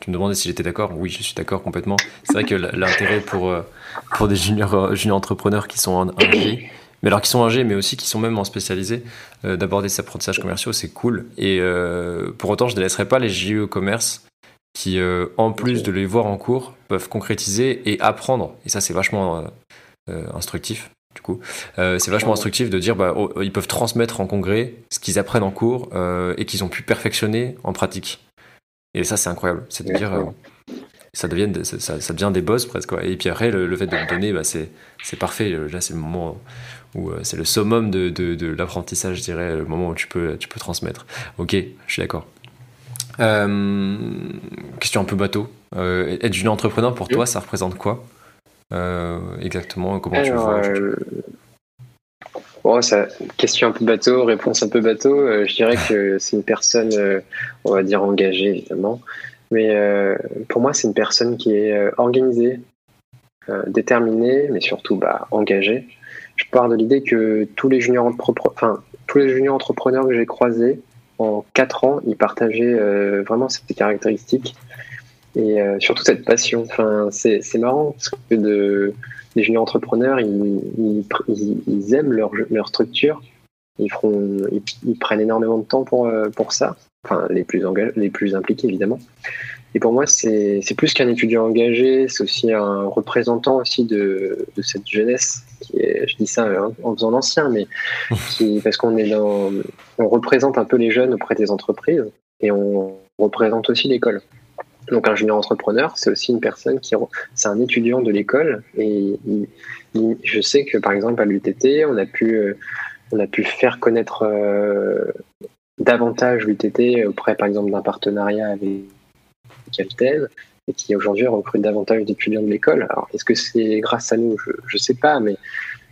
S4: Tu me demandais si j'étais d'accord. Oui, je suis d'accord complètement. C'est vrai que l'intérêt pour euh, pour des juniors, euh, juniors entrepreneurs qui sont en G, mais alors qui sont en mais aussi qui sont même en spécialisé, euh, d'aborder ces apprentissages commerciaux, c'est cool. Et pour autant, je ne laisserai pas les JE commerce qui, en plus de les voir en cours, peuvent concrétiser et apprendre. Et ça, c'est vachement instructif du coup. Euh, c'est vachement instructif de dire bah, oh, ils peuvent transmettre en congrès ce qu'ils apprennent en cours euh, et qu'ils ont pu perfectionner en pratique. Et ça, c'est incroyable. C'est de dire, euh, ça, devient, ça, ça, devient des boss presque. Et puis après, le, fait de le donner, bah, c'est, parfait. Là, c'est le moment où c'est le summum de, de, l'apprentissage, je dirais, le moment où tu peux, tu peux transmettre. Ok, je suis d'accord. question un peu bateau. être junior entrepreneur pour toi, ça représente quoi? Exactement, comment tu le vois
S2: Bon, ça, question un peu bateau, réponse un peu bateau. Euh, je dirais que c'est une personne, euh, on va dire engagée évidemment, mais euh, pour moi c'est une personne qui est organisée, déterminée, mais surtout bah, engagée. Je pars de l'idée que tous les juniors entrepreneurs, enfin tous les juniors entrepreneurs que j'ai croisés en quatre ans, ils partageaient vraiment ces caractéristiques et surtout cette passion. Enfin, c'est marrant parce que de les juniors entrepreneurs, ils, ils, aiment leur, leur, structure, ils, feront, ils, prennent énormément de temps pour, euh, pour ça, enfin les plus, les plus impliqués évidemment. Et pour moi, c'est plus qu'un étudiant engagé, c'est aussi un représentant aussi de, de, cette jeunesse, qui est, je dis ça hein, en faisant l'ancien, mais qui, parce qu'on est dans, on représente un peu les jeunes auprès des entreprises et on représente aussi l'école. Donc un junior entrepreneur, c'est aussi une personne qui, c'est un étudiant de l'école et je sais que par exemple à l'UTT, on a pu, euh, on a pu faire connaître euh, davantage l'UTT auprès par exemple d'un partenariat avec Capitaine et qui aujourd'hui recrute davantage d'étudiants de l'école. Alors est-ce que c'est grâce à nous? Je ne sais pas, mais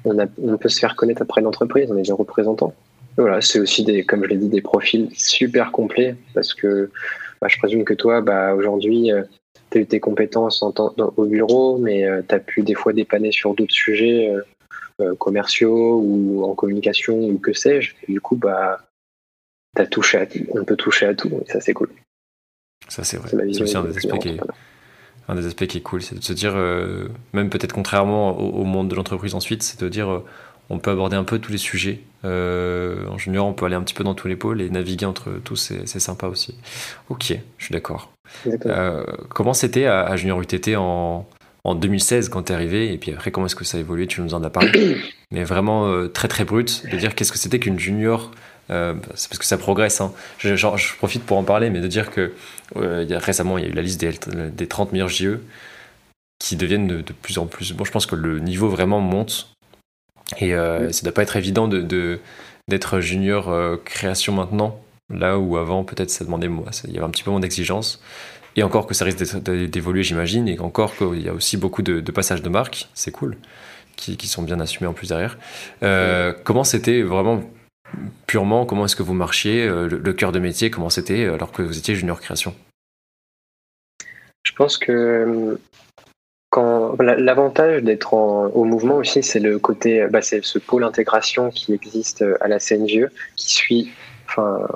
S2: on, on peut se faire connaître après l'entreprise, on est des représentants. Voilà, c'est aussi des, comme je l'ai dit, des profils super complets parce que bah, je présume que toi, bah, aujourd'hui, euh, tu as eu tes compétences en au bureau, mais euh, tu as pu des fois dépanner sur d'autres sujets euh, commerciaux ou en communication ou que sais-je. Du coup, bah, as touché à, on peut toucher à tout, et ça, c'est cool.
S4: Ça, c'est vrai. C'est aussi un des, aspects qui est, un des aspects qui est cool. C'est de se dire, même peut-être contrairement au, monde de l'entreprise ensuite, c'est de dire on peut aborder un peu tous les sujets. Euh, en junior, on peut aller un petit peu dans tous les pôles et naviguer entre tous, c'est sympa aussi. Ok, je suis d'accord. Euh, comment c'était à, Junior UTT en, 2016 quand tu es arrivé Et puis après, comment est-ce que ça a évolué? Tu nous en as parlé. Mais vraiment euh, très très brut, de dire qu'est-ce que c'était qu'une junior c'est parce que ça progresse. Hein. Je, je, profite pour en parler, mais de dire que il y a, récemment, il y a eu la liste des, des 30 meilleurs JE qui deviennent de, de, plus en plus. Bon, je pense que le niveau vraiment monte et euh, ça doit pas être évident de, d'être junior euh, création maintenant, là où avant peut-être ça demandait, il y avait un petit peu moins d'exigence. Et encore que ça risque d'évoluer, j'imagine, et encore qu'il y a aussi beaucoup de, passages de marque, c'est cool, qui, qui, sont bien assumés en plus derrière. Euh, comment c'était vraiment purement, comment est-ce que vous marchiez, le, le cœur de métier, comment c'était alors que vous étiez junior création?
S2: Je pense que L'avantage d'être au mouvement aussi, c'est le côté, bah, c'est ce pôle intégration qui existe à la CNGE, qui suit, enfin,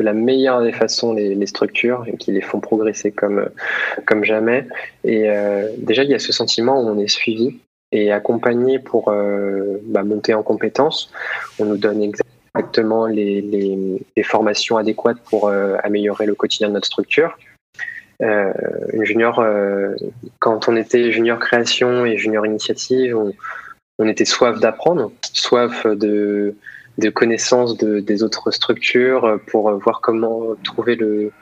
S2: de la meilleure des façons les, structures et qui les font progresser comme, comme jamais. Et euh, déjà, il y a ce sentiment où on est suivi et accompagné pour euh, bah, monter en compétences. On nous donne exactement les, formations adéquates pour euh, améliorer le quotidien de notre structure. Euh, une junior, euh, quand on était junior création et junior initiative, on, était soif d'apprendre, soif de, de connaissance de, des autres structures pour voir comment trouver le,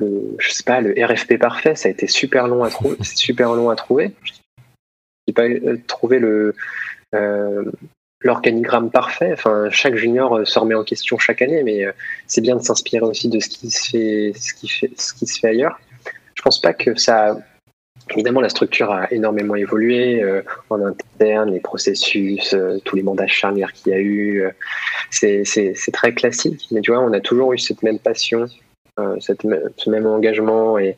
S2: je sais pas, le RFP parfait. Ça a été super long à trouver. super long à trouver. J'ai pas euh, trouvé le l'organigramme parfait. Enfin, chaque junior se remet en question chaque année, mais c'est bien de s'inspirer aussi de ce qui se fait, ce qui fait, ce qui se fait ailleurs. Pense pas que ça. Évidemment, la structure a énormément évolué euh, en interne, les processus, euh, tous les mandats charnières qu'il y a eu. Euh, c'est très classique, mais tu vois, on a toujours eu cette même passion, ce même engagement et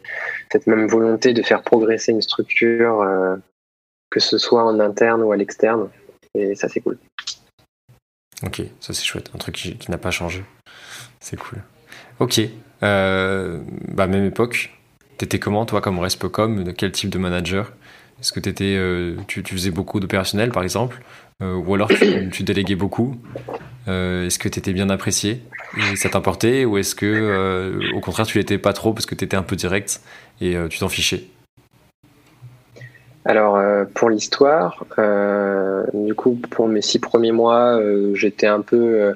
S2: cette même volonté de faire progresser une structure, que ce soit en interne ou à l'externe. Et ça, c'est cool.
S4: Ok, ça c'est chouette, un truc qui, qui n'a pas changé. C'est cool. Ok, bah même époque, T'étais comment, toi, comme Respecom Quel type de manager? Est-ce que étais, euh, tu, faisais beaucoup d'opérationnel, par exemple? Euh, Ou alors tu, déléguais beaucoup? Euh, Est-ce que tu étais bien apprécié? Ça t'importait? Ou est-ce que, au contraire, tu l'étais pas trop parce que tu étais un peu direct et tu t'en fichais?
S2: Alors pour l'histoire, du coup pour mes six premiers mois, j'étais un peu,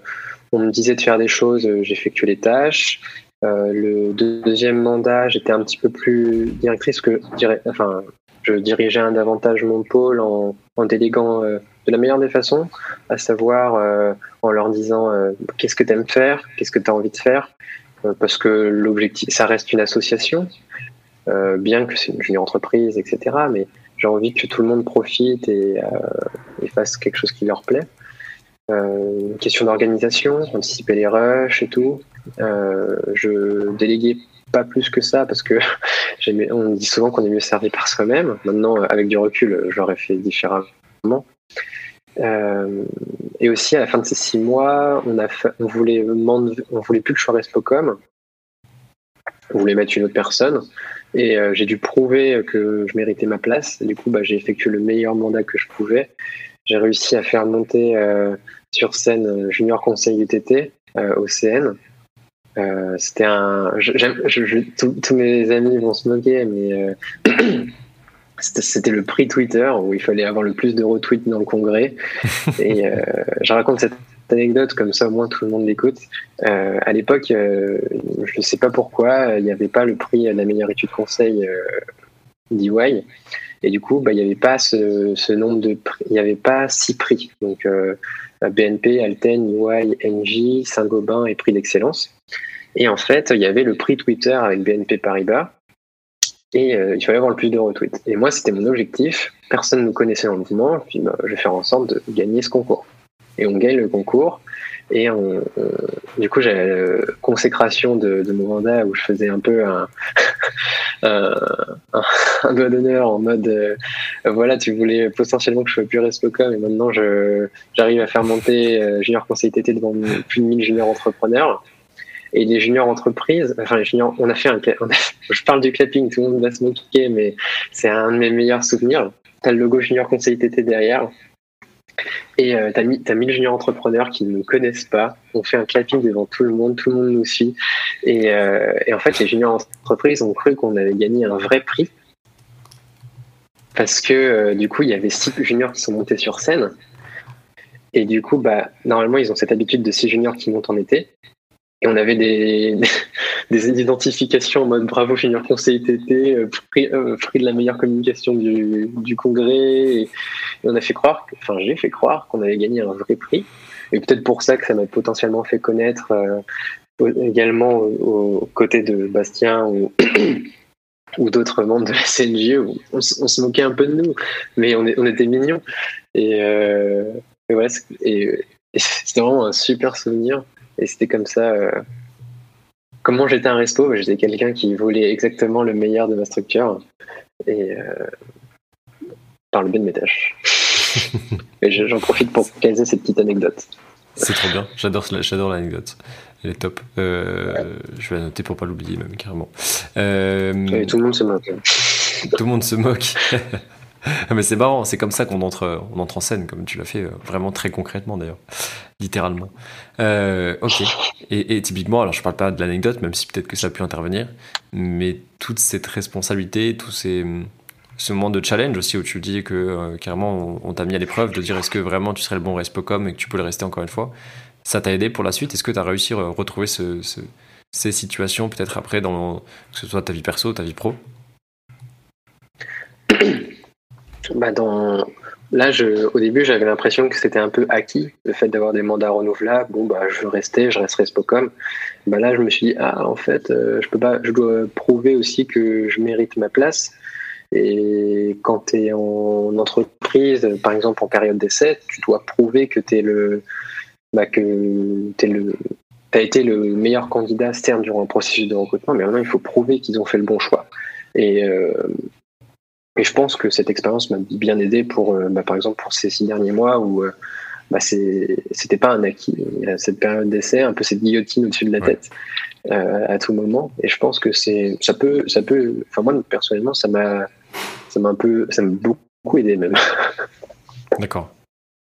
S2: on me disait de faire des choses, j'effectuais les tâches. Euh, le deuxième mandat, j'étais un petit peu plus directrice que enfin, je dirigeais un davantage mon pôle en, déléguant euh, de la meilleure des façons, à savoir euh, en leur disant qu'est-ce que tu aimes faire, qu'est-ce que tu as envie de faire, parce que l'objectif, ça reste une association, bien que c'est une entreprise, etc. Mais j'ai envie que tout le monde profite et, fasse quelque chose qui leur plaît. Une question d'organisation, anticiper les rushs et tout. je déléguais pas plus que ça parce que on dit souvent qu'on est mieux servi par soi-même. Maintenant, avec du recul, j'aurais fait différemment. Euh, et aussi, à la fin de ces six mois, on, a voulait, on voulait plus que je sois Respocom. On voulait mettre une autre personne. Et euh, j'ai dû prouver que je méritais ma place. du coup, bah, j'ai effectué le meilleur mandat que je pouvais. J'ai réussi à faire monter euh, sur scène Junior Conseil UTT au CN. C'était un. Tous mes amis vont se moquer, mais C'était le prix Twitter où il fallait avoir le plus de retweets dans le congrès. Et euh, je raconte cette anecdote comme ça, au moins tout le monde l'écoute. Euh, à l'époque, euh, je ne sais pas pourquoi, il n'y avait pas le prix de la meilleure étude conseil d'EY. Et du coup, bah, il n'y avait pas ce, nombre de il n'y avait pas six prix. Donc, BNP, Alten, EY, NJ, Saint-Gobain et prix d'excellence. Et en fait, il y avait le prix Twitter avec BNP Paribas et euh, il fallait avoir le plus de retweets. Et moi, c'était mon objectif. Personne ne me connaissait dans le mouvement. Puis bah, je vais faire en sorte de gagner ce concours. Et on gagne le concours. Et du coup, j'ai la consécration de, mon mandat où je faisais un peu un, un, un, doigt d'honneur en mode euh, voilà, tu voulais potentiellement que je sois plus Respocom et maintenant j'arrive à faire monter euh, Junior Conseil TT devant plus de 1000 juniors entrepreneurs. Et les juniors entreprises, enfin les juniors, on a fait un, je parle du clapping, tout le monde va se moquer, mais c'est un de mes meilleurs souvenirs. T'as le logo junior conseil TT derrière. Et euh, t'as, as 1000 juniors entrepreneurs qui ne nous connaissent pas. On fait un clapping devant tout le monde, tout le monde nous suit. Et, euh, en fait, les juniors entreprises ont cru qu'on avait gagné un vrai prix. Parce que euh, du coup, il y avait six juniors qui sont montés sur scène. Et du coup, bah, normalement, ils ont cette habitude de six juniors qui montent en été. Et on avait des, des identifications en mode bravo junior conseil TT, euh, euh, prix, de la meilleure communication du, du congrès. Et, on a fait croire, enfin j'ai fait croire qu'on avait gagné un vrai prix. Et peut-être pour ça que ça m'a potentiellement fait connaître euh, également aux côtés de Bastien ou, ou d'autres membres de la CNJ. On, se moquait un peu de nous, mais on, était mignons. Et, euh, et c'était vraiment un super souvenir. Et c'était comme ça. Euh, comment j'étais un resto J'étais quelqu'un qui voulait exactement le meilleur de ma structure. Et euh, par le biais de mes tâches. et j'en profite pour caser cette petite anecdote.
S4: C'est trop bien, j'adore, j'adore l'anecdote. Elle est top. Euh, je vais la noter pour pas l'oublier même carrément.
S2: tout le monde se moque.
S4: Tout le monde se moque. Mais c'est marrant, c'est comme ça qu'on entre, on entre en scène, comme tu l'as fait euh, vraiment très concrètement d'ailleurs, littéralement. Euh, ok. Et, typiquement, alors je parle pas de l'anecdote, même si peut-être que ça a pu intervenir, mais toute cette responsabilité, tout ces, ce moment de challenge aussi où tu dis que euh, carrément on, t'a mis à l'épreuve de dire est-ce que vraiment tu serais le bon Respocom et que tu peux le rester encore une fois, ça t'a aidé pour la suite? Est-ce que tu as réussi à retrouver ce, ces situations peut-être après dans que ce soit ta vie perso, ta vie pro?
S2: Bah. Là, au début, j'avais l'impression que c'était un peu acquis, le fait d'avoir des mandats renouvelables. Bon, bah, je restais, je resterai Spocom. Bah, là, je me suis dit, ah, en fait, euh, je, peux pas, je dois prouver aussi que je mérite ma place. Et quand tu es en entreprise, par exemple en période d'essai, tu dois prouver que tu le, bah, que es le, as été le meilleur candidat externe durant un processus de recrutement, mais maintenant il faut prouver qu'ils ont fait le bon choix. Et, euh, et je pense que cette expérience m'a bien aidé pour, euh, bah, par exemple, pour ces six derniers mois où euh, bah, c'était pas un acquis. Il y a cette période d'essai, un peu cette guillotine au-dessus de la tête euh, à tout moment. Et je pense que c'est, ça peut, ça peut. Enfin moi personnellement, ça m'a, ça m'a un peu, ça m'a beaucoup aidé même.
S4: D'accord,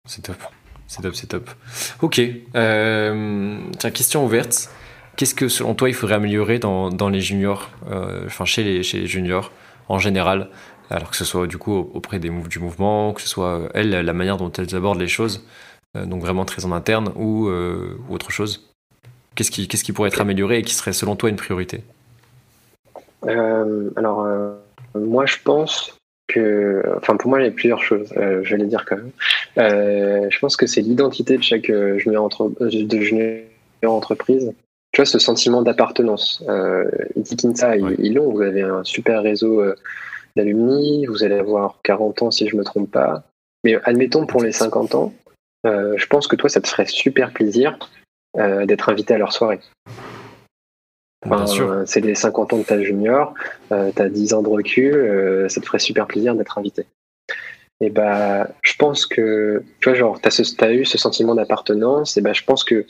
S4: c'est top, c'est top, c'est top. Ok, euh, tiens, question ouverte. Qu'est-ce que selon toi il faudrait améliorer dans, dans les juniors, enfin chez les, chez les juniors en général? Alors que ce soit du coup auprès des, du mouvement, que ce soit euh, elle, la manière dont elles abordent les choses, euh, donc vraiment très en interne, ou, euh, autre chose Qu'est-ce qui, qu'est-ce qui pourrait être amélioré et qui serait selon toi une priorité?
S2: Alors, moi je pense que, enfin pour moi il y a plusieurs choses, je vais les dire quand même. je pense que c'est l'identité de chaque junior, entre, de junior entreprise tu vois, ce sentiment d'appartenance. Euh, ils l'ont. Vous avez un super réseau d'alumni. Vous allez avoir 40 ans, si je me trompe pas. Mais admettons pour les 50 ans, euh, je pense que toi, ça te ferait super plaisir euh, d'être invité à leur soirée. c'est les 50 ans de ta junior, euh, tu as 10 ans de recul, ça te ferait super plaisir d'être invité. Et bah, je pense que, tu vois, genre, tu as, eu ce sentiment d'appartenance, et bah, je pense que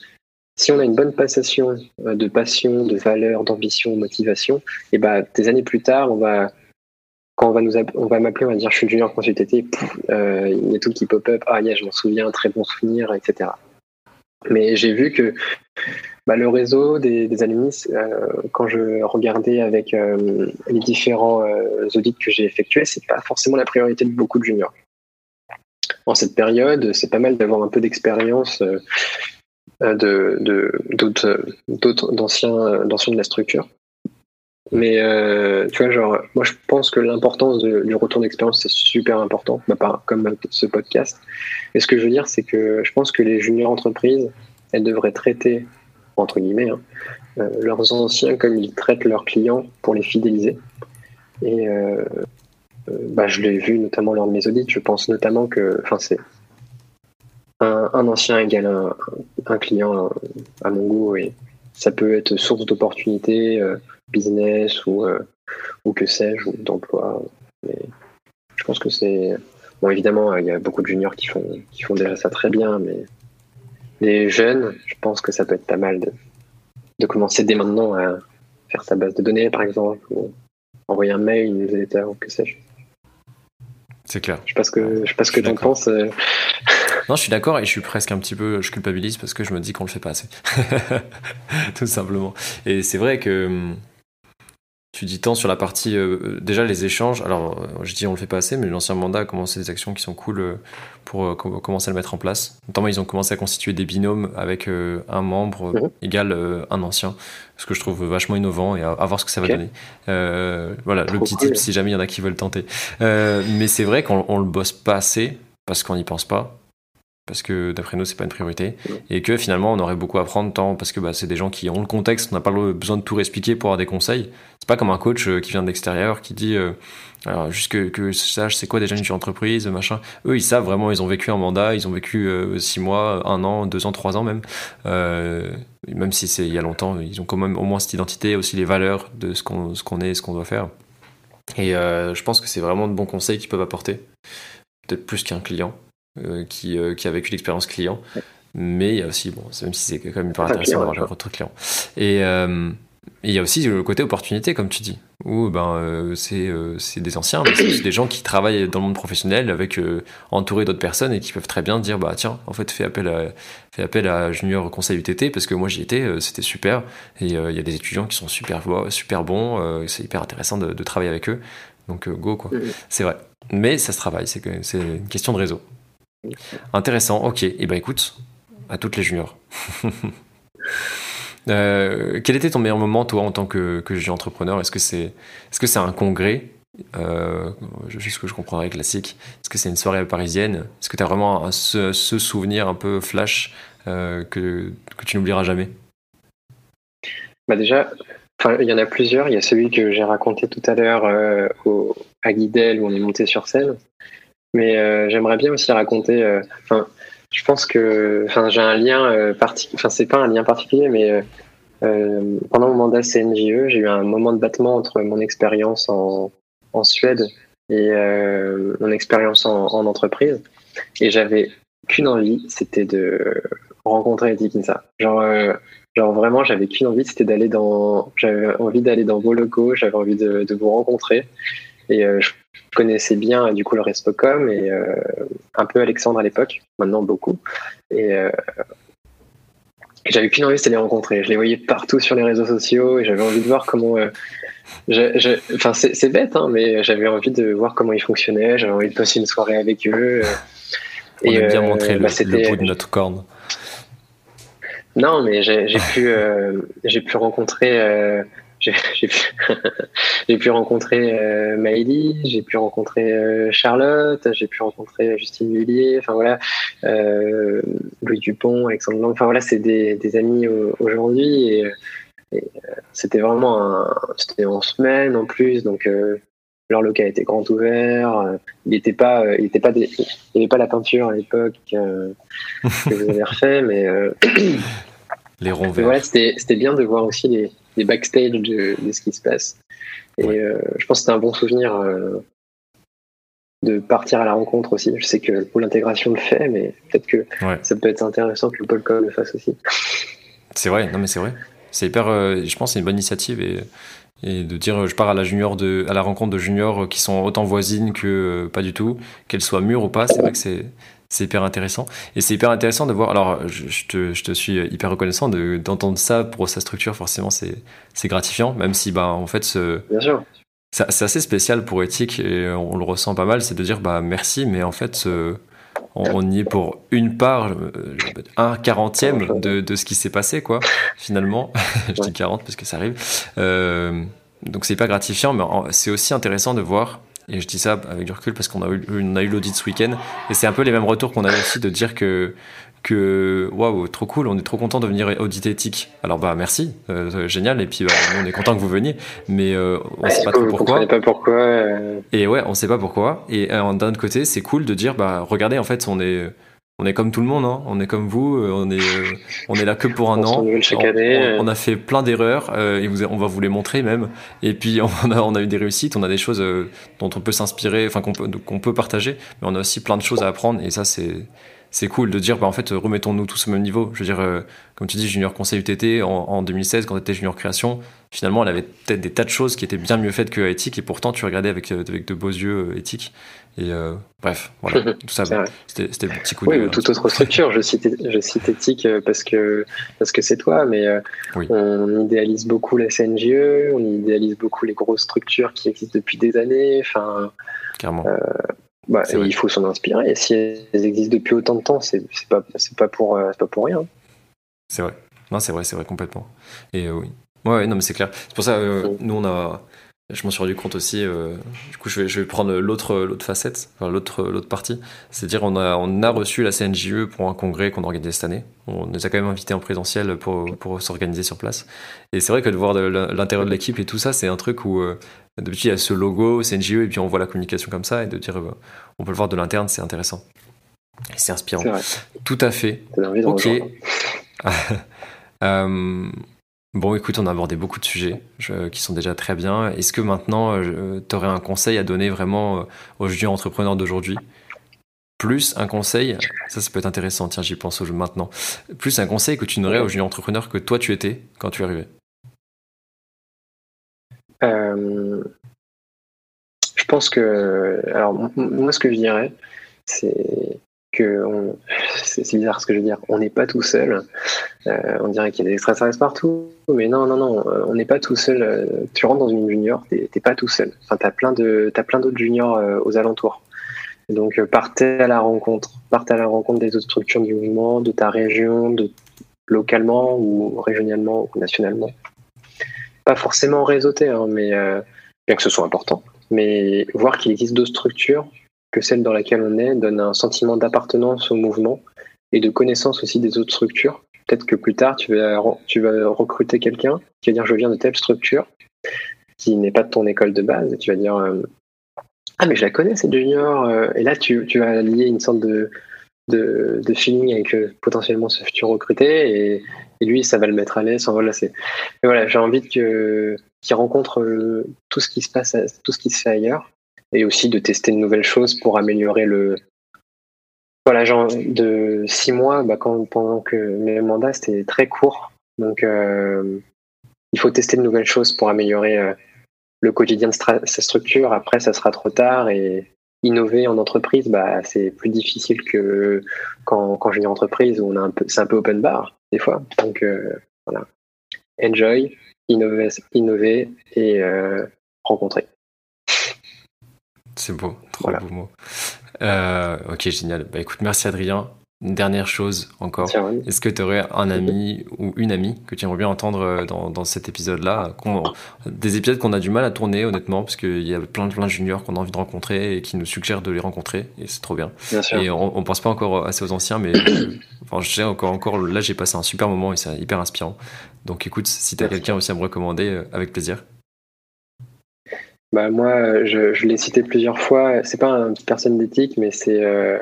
S2: si on a une bonne passation de passion, de valeur, d'ambition, de motivation, et bah, des années plus tard, on va, quand on va nous on va m'appeler, on va dire je suis junior consulté, euh, il y a tout qui pop up, ah yeah, je m'en souviens, très bon souvenir, etc. Mais j'ai vu que bah, le réseau des, des alumni, euh, quand je regardais avec euh, les différents euh, audits que j'ai effectués, c'est pas forcément la priorité de beaucoup de juniors. En cette période, c'est pas mal d'avoir un peu d'expérience de d'autres d'anciens d'anciens de la structure. Mais tu vois, genre, moi je pense que l'importance du retour d'expérience c'est super important, bah, comme ce podcast. Et ce que je veux dire, c'est que je pense que les juniors entreprises, elles devraient traiter entre guillemets, hein, euh, leurs anciens comme ils traitent leurs clients pour les fidéliser. Et euh, euh, bah, je l'ai vu notamment lors de mes audits. Je pense notamment que, enfin, c'est un, ancien égale un, client à, mon goût et ça peut être source d'opportunités, business ou, ou que sais-je, ou d'emploi. Mais je pense que c'est. Bon, évidemment, il y a beaucoup de juniors qui font, qui font déjà ça très bien, mais les jeunes, je pense que ça peut être pas mal de, de commencer dès maintenant à faire sa base de données, par exemple, ou envoyer un mail, une newsletter, ou que sais-je.
S4: C'est clair.
S2: Je sais pas ce que, je sais pas ce que t'en penses. Euh.
S4: Non, je suis d'accord et je suis presque un petit peu, je culpabilise parce que je me dis qu'on le fait pas assez. Tout simplement. Et c'est vrai que hum, tu dis tant sur la partie euh, euh, déjà les échanges. Alors euh, je dis on le fait pas assez, mais l'ancien mandat a commencé des actions qui sont cool pour commencer à le mettre en place. Notamment ils ont commencé à constituer des binômes avec un membre mhm. égal un ancien, ce que je trouve vachement innovant et à, voir ce que ça va donner. voilà le petit tip si jamais il y en a qui veulent tenter. mais c'est vrai qu'on le bosse pas assez parce qu'on n'y pense pas parce que d'après nous c'est pas une priorité. Et que finalement on aurait beaucoup à apprendre tant parce que bah, c'est des gens qui ont le contexte on n'a pas besoin de tout expliquer pour avoir des conseils. C'est pas comme un coach euh, qui vient de l'extérieur qui dit euh, alors juste que, que je sache c'est quoi déjà une entreprise machin. Eux ils savent vraiment ils ont vécu un mandat ils ont vécu euh, six mois un an deux ans trois ans même. Même si c'est il y a longtemps ils ont quand même au moins cette identité aussi les valeurs de ce qu'on ce qu'on est ce qu'on doit faire. Et je pense que c'est vraiment de bons conseils qu'ils peuvent apporter. Peut-être plus qu'un client qui, euh, qui, a vécu l'expérience client. Mais il y a aussi, bon, même si c'est quand même hyper intéressant d'avoir le retour client. Et euh, il y a aussi le côté opportunité, comme tu dis, où ben, c'est des anciens, mais c'est des gens qui travaillent dans le monde professionnel avec entourés d'autres personnes et qui peuvent très bien dire bah tiens, en fait, fais appel à, fais appel à Junior Conseil UTT parce que moi j'y étais, c'était super. Et il y a des étudiants qui sont super, super bons, c'est hyper intéressant de, de, travailler avec eux. Donc go quoi, c'est vrai. Mais ça se travaille, c'est une question de réseau. Intéressant, ok. Et eh ben écoute, à toutes les juniors. Euh, quel était ton meilleur moment, toi, en tant que, que entrepreneur? Est-ce que c'est est -ce c'est un congrès? Euh, Juste que je comprendrais classique. Est-ce que c'est une soirée parisienne? Est-ce que tu as vraiment ce, souvenir un peu flash euh, que, que tu n'oublieras jamais?
S2: Bah Déjà, il y en a plusieurs. Il y a celui que j'ai raconté tout à l'heure à Guidel où on est monté sur scène. Mais euh, j'aimerais bien aussi raconter. Euh, enfin, je pense que, enfin, j'ai un lien euh, particulier. Enfin, c'est pas un lien particulier, mais pendant mon mandat CNJE, j'ai eu un moment de battement entre mon expérience en, en Suède et mon expérience en, en, entreprise. Et j'avais qu'une envie, c'était de rencontrer Eddie. Genre, genre vraiment, j'avais qu'une envie, c'était d'aller dans, j'avais envie d'aller dans vos locaux, j'avais envie de, vous rencontrer. Et je connaissais bien du coup le Respocom et euh, un peu Alexandre à l'époque, maintenant beaucoup. Et euh, j'avais qu'une envie, c'était de les rencontrer. Je les voyais partout sur les réseaux sociaux et j'avais envie de voir comment. Euh, enfin, c'est bête, hein, mais j'avais envie de voir comment ils fonctionnaient. J'avais envie de passer une soirée avec eux.
S4: On et, bien montrer le, bah, le, bout de notre corne.
S2: Non, mais j'ai pu, j'ai pu rencontrer j'ai pu, pu, rencontrer euh, Maëlie, j'ai pu rencontrer euh, Charlotte, j'ai pu rencontrer Justine Villiers, enfin voilà, euh, Louis Dupont, Alexandre Lang, enfin voilà, c'est des, des, amis aujourd'hui et, et c'était vraiment un, c'était en semaine en plus, donc leur local était grand ouvert. Il n'était pas, il était pas, il n'y avait pas la peinture à l'époque que vous avez refait, mais
S4: les ronds
S2: verts. c'était bien de voir aussi les, les backstage de, ce qui se passe. Et euh, je pense que c'était un bon souvenir euh, de partir à la rencontre aussi. Je sais que le pôle intégration le fait, mais peut-être que ça peut être intéressant que le pôle com le fasse aussi.
S4: C'est vrai, non mais c'est vrai. C'est hyper, euh, je pense, c'est une bonne initiative et, et de dire je pars à la junior de, à la rencontre de juniors qui sont autant voisines que pas du tout, qu'elles soient mûres ou pas. C'est vrai que c'est c'est hyper intéressant. Et c'est hyper intéressant de voir. Alors, je, te, je te, suis hyper reconnaissant d'entendre ça pour sa structure. Forcément, c'est gratifiant, même si, bah, en fait, ce, c'est assez spécial pour éthique et on le ressent pas mal. C'est de dire, bah, merci, mais en fait, on, y est pour une part, euh, un quarantième de, de ce qui s'est passé, quoi, finalement. je dis 40 parce que ça arrive. Euh, donc, c'est hyper gratifiant, mais c'est aussi intéressant de voir et je dis ça avec du recul parce qu'on a eu, on a eu l'audit ce week-end. Et c'est un peu les mêmes retours qu'on avait aussi de dire que, que waouh, trop cool, on est trop content de venir auditer éthique. Alors bah merci, euh, génial. Et puis bah, on est content que vous veniez, mais euh, on sait pas trop pourquoi.
S2: pas pourquoi. Euh.
S4: Et ouais, on sait pas pourquoi. Et d'un autre côté, c'est cool de dire bah regardez, en fait, on est on est comme tout le monde, hein. on est comme vous, euh, on est, euh, on est là que pour un an.
S2: Chaque année.
S4: On, a fait plein d'erreurs euh, et vous, on va vous les montrer même. Et puis on a, on a eu des réussites, on a des choses dont on peut s'inspirer, enfin qu'on peut, qu'on peut partager, mais on a aussi plein de choses à apprendre et ça c'est c'est cool de dire, bah, en fait, remettons-nous tous au même niveau. Je veux dire, euh, comme tu dis, junior conseil UTT en, 2016, quand tu étais junior création, finalement, elle avait peut-être des tas de choses qui étaient bien mieux faites que éthique, et pourtant, tu regardais avec, euh, avec de beaux yeux euh, éthique. Et bref, voilà, tout ça, c'était le petit coup
S2: de. Oui, toute autre structure. je cite, je cite éthique parce que parce que c'est toi, mais on idéalise beaucoup la CNGE, on idéalise beaucoup les grosses structures qui existent depuis des années. Enfin,
S4: Clairement.
S2: Bah, il faut s'en inspirer. Et si elles existent depuis autant de temps, c'est pas, pas, pour, euh, pas pour rien.
S4: C'est vrai. Non, c'est vrai, c'est vrai, complètement. Et euh, oui. Ouais, non, mais c'est clair. C'est pour ça, euh, mm. nous, on a, je m'en suis rendu compte aussi. Euh, du coup, je vais, je vais prendre l'autre, l'autre facette, enfin, l'autre, l'autre partie. C'est-à-dire, on a, on a reçu la CNJE pour un congrès qu'on a organisé cette année. On nous a quand même invités en présentiel pour, pour s'organiser sur place. Et c'est vrai que de voir l'intérieur de l'équipe et tout ça, c'est un truc où, euh, depuis, il y a ce logo CNJE et puis on voit la communication comme ça et de dire, euh, on peut le voir de l'interne, c'est intéressant. C'est inspirant. Tout à fait. Ok. Bon, écoute, on a abordé beaucoup de sujets qui sont déjà très bien. Est-ce que maintenant, euh, tu aurais un conseil à donner vraiment euh, aux juniors entrepreneurs d'aujourd'hui? Plus un conseil, ça, ça peut être intéressant, tiens, j'y pense maintenant. Plus un conseil que tu n'aurais aux juniors entrepreneurs que toi, tu étais quand tu arrivé?
S2: Euh, Je pense que. Alors, moi, ce que je dirais, c'est c'est bizarre ce que je veux dire, on n'est pas tout seul. Euh, on dirait qu'il y a des extraterrestres partout, mais non, non, non, euh, on n'est pas tout seul. Euh, tu rentres dans une junior, t'es pas tout seul. Enfin, t'as plein de, as plein d'autres juniors aux alentours. Donc, partez à la rencontre, partez à la rencontre des autres structures du mouvement, de ta région, de localement ou régionalement ou nationalement. Pas forcément réseauté, hein, mais bien que ce soit important. Mais voir qu'il existe d'autres structures que celle dans laquelle on est donne un sentiment d'appartenance au mouvement et de connaissance aussi des autres structures. Peut-être que plus tard, tu vas, tu vas recruter quelqu'un qui va dire je viens de telle structure, qui n'est pas de ton école de base, et tu vas dire euh, ah mais je la connais cette junior, euh, et là tu, tu, vas lier une sorte de, de, feeling avec euh, potentiellement ce futur recruté, et, et, lui ça va le mettre à l'aise. Voilà, c'est voilà, j'ai envie que qu'il rencontre tout ce qui se passe, tout ce qui se fait ailleurs, et aussi de tester de nouvelles choses pour améliorer le. Voilà, genre de six mois, bah, quand, pendant que mes mandats c'était très court, donc euh, il faut tester de nouvelles choses pour améliorer euh, le quotidien de sa structure. Après, ça sera trop tard et innover en entreprise, bah, c'est plus difficile que quand, quand j'ai une entreprise où c'est un peu open bar des fois. Donc euh, voilà, enjoy, innover, innover et rencontrer.
S4: C'est beau, trop beau mot. Euh, ok, génial. Bah écoute, merci Adrien. une dernière chose encore. Est-ce que tu aurais un ami ou une amie que tu aimerais bien entendre euh, dans, dans cet épisode-là Des épisodes qu'on a du mal à tourner, honnêtement, parce qu'il y a plein, plein de juniors qu'on a envie de rencontrer et qui nous suggèrent de les rencontrer, et c'est trop bien. Et on, pense pas encore assez aux anciens, mais enfin, sais encore, encore, là j'ai passé un super moment et c'est hyper inspirant. Donc écoute, si tu as quelqu'un aussi à me recommander, euh, avec plaisir.
S2: Bah moi, je, l'ai cité plusieurs fois. C'est pas une personne d'éthique, mais c'est euh,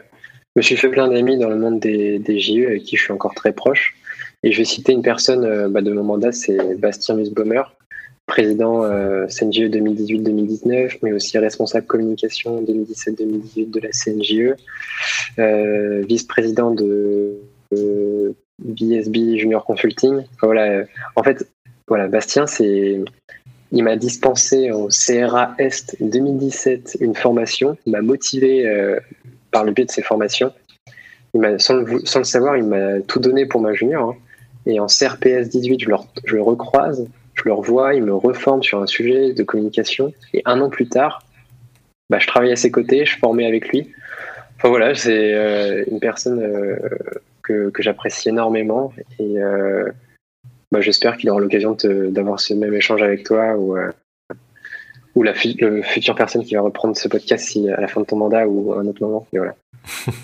S2: je me suis fait plein d'amis dans le monde des, des JE avec qui je suis encore très proche. Et je vais citer une personne euh, bah, de mon mandat, c'est Bastien président euh, CNJE 2018-2019, mais aussi responsable communication 2017-2018 de la CNJE, euh, vice-président de BSB Junior Consulting. voilà, en fait, Bastien, c'est il m'a dispensé au CRA Est 2017 une formation, il m'a motivé par le biais de ses formations. Il sans, le, savoir, il m'a tout donné pour ma junior. Hein. Et en CRPS 18, je, le recroise, je le revois, il me reforme sur un sujet de communication. Et un an plus tard, bah, je travaille à ses côtés, je formais avec lui. Enfin voilà, c'est euh, une personne euh, que, que j'apprécie énormément. Et euh, bah, j'espère qu'il aura l'occasion d'avoir ce même échange avec toi ou ou la, future personne qui va reprendre ce podcast si, à la fin de ton mandat ou à un autre moment. Et voilà.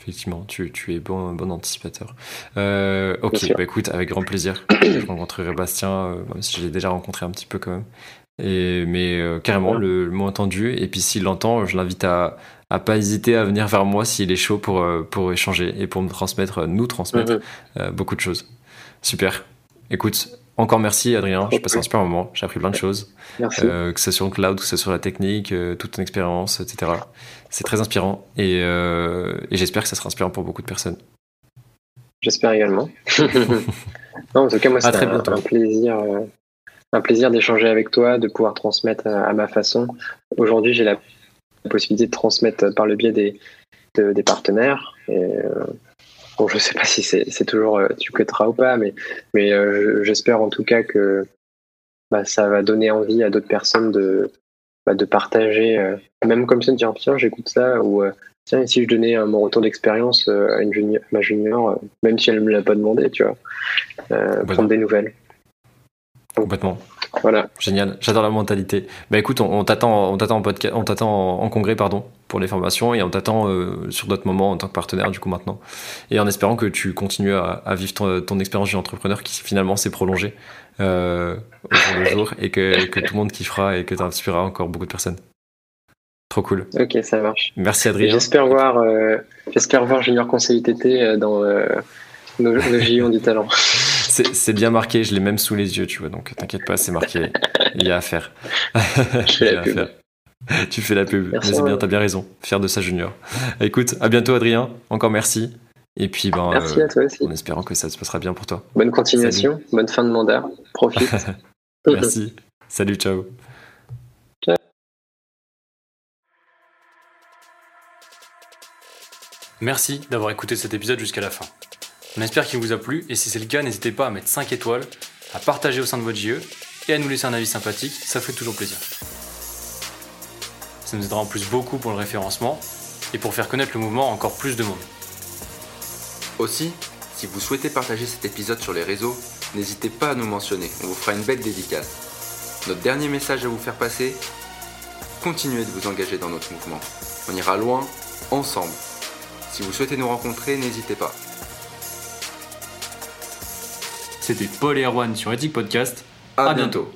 S4: Effectivement, tu, tu, es bon, bon anticipateur. Euh, ok, bah écoute, avec grand plaisir. je rencontrerai Bastien, euh, même si je l'ai déjà rencontré un petit peu quand même. Et, mais euh, carrément, le, mot entendu. Et puis s'il l'entend, je l'invite à, à pas hésiter à venir vers moi s'il est chaud pour, pour échanger et pour me transmettre, nous transmettre beaucoup de choses. Super. Écoute, encore merci Adrien, j'ai passé un super moment, j'ai appris plein de choses, euh, que ce soit sur le cloud, que ce soit sur la technique, euh, toute ton expérience, etc. C'est très inspirant euh, et, j'espère que ça sera inspirant pour beaucoup de personnes.
S2: J'espère également. en tout cas, moi, c'est un, un, plaisir, un plaisir d'échanger avec toi, de pouvoir transmettre à, ma façon. Aujourd'hui, j'ai la possibilité de transmettre par le biais des, des partenaires. Et, Bon, je sais pas si c'est toujours euh, tu quitteras ou pas, mais, mais euh, j'espère en tout cas que bah, ça va donner envie à d'autres personnes de, bah, de partager, euh, même comme ça, de dire tiens, j'écoute ça, ou tiens, si je donnais mon retour d'expérience à, une junior, ma junior, même si elle ne me l'a pas demandé, tu vois, prendre des nouvelles.
S4: Complètement. Voilà. Génial. J'adore la mentalité. Bah écoute, on, t'attend, on t'attend en podcast, on t'attend en, congrès, pardon, pour les formations et on t'attend euh, sur d'autres moments en tant que partenaire du coup maintenant. Et en espérant que tu continues à, vivre ton, expérience d'entrepreneur qui finalement s'est prolongée euh, au jour le jour et que, que tout le monde kiffera et que tu inspireras encore beaucoup de personnes. Trop cool.
S2: Ok, ça marche.
S4: Merci Adrien.
S2: J'espère voir, euh, j'espère voir Junior Conseil TT dans nos, nos du talent.
S4: C'est bien marqué, je l'ai même sous les yeux, tu vois, donc t'inquiète pas, c'est marqué. Il y a à faire.
S2: Je fais la pub.
S4: Tu fais la pub. Mais bien, t'as bien raison. Fier de ça, Junior. Écoute, à bientôt, Adrien. Encore merci. Et puis, ben,
S2: merci à toi aussi.
S4: en espérant que ça se passera bien pour toi.
S2: Bonne continuation, bonne fin de mandat. Profite.
S4: merci. Salut, ciao. Ciao. Merci d'avoir écouté cet épisode jusqu'à la fin. On espère qu'il vous a plu et si c'est le cas, n'hésitez pas à mettre 5 étoiles, à partager au sein de votre JE et à nous laisser un avis sympathique, ça fait toujours plaisir. Ça nous aidera en plus beaucoup pour le référencement et pour faire connaître le mouvement à encore plus de monde.
S3: Aussi, si vous souhaitez partager cet épisode sur les réseaux, n'hésitez pas à nous mentionner, on vous fera une belle dédicace. Notre dernier message à vous faire passer, continuez de vous engager dans notre mouvement. On ira loin, ensemble. Si vous souhaitez nous rencontrer, n'hésitez pas.
S4: C'était Paul et Erwan sur Ethic Podcast.
S3: À, bientôt.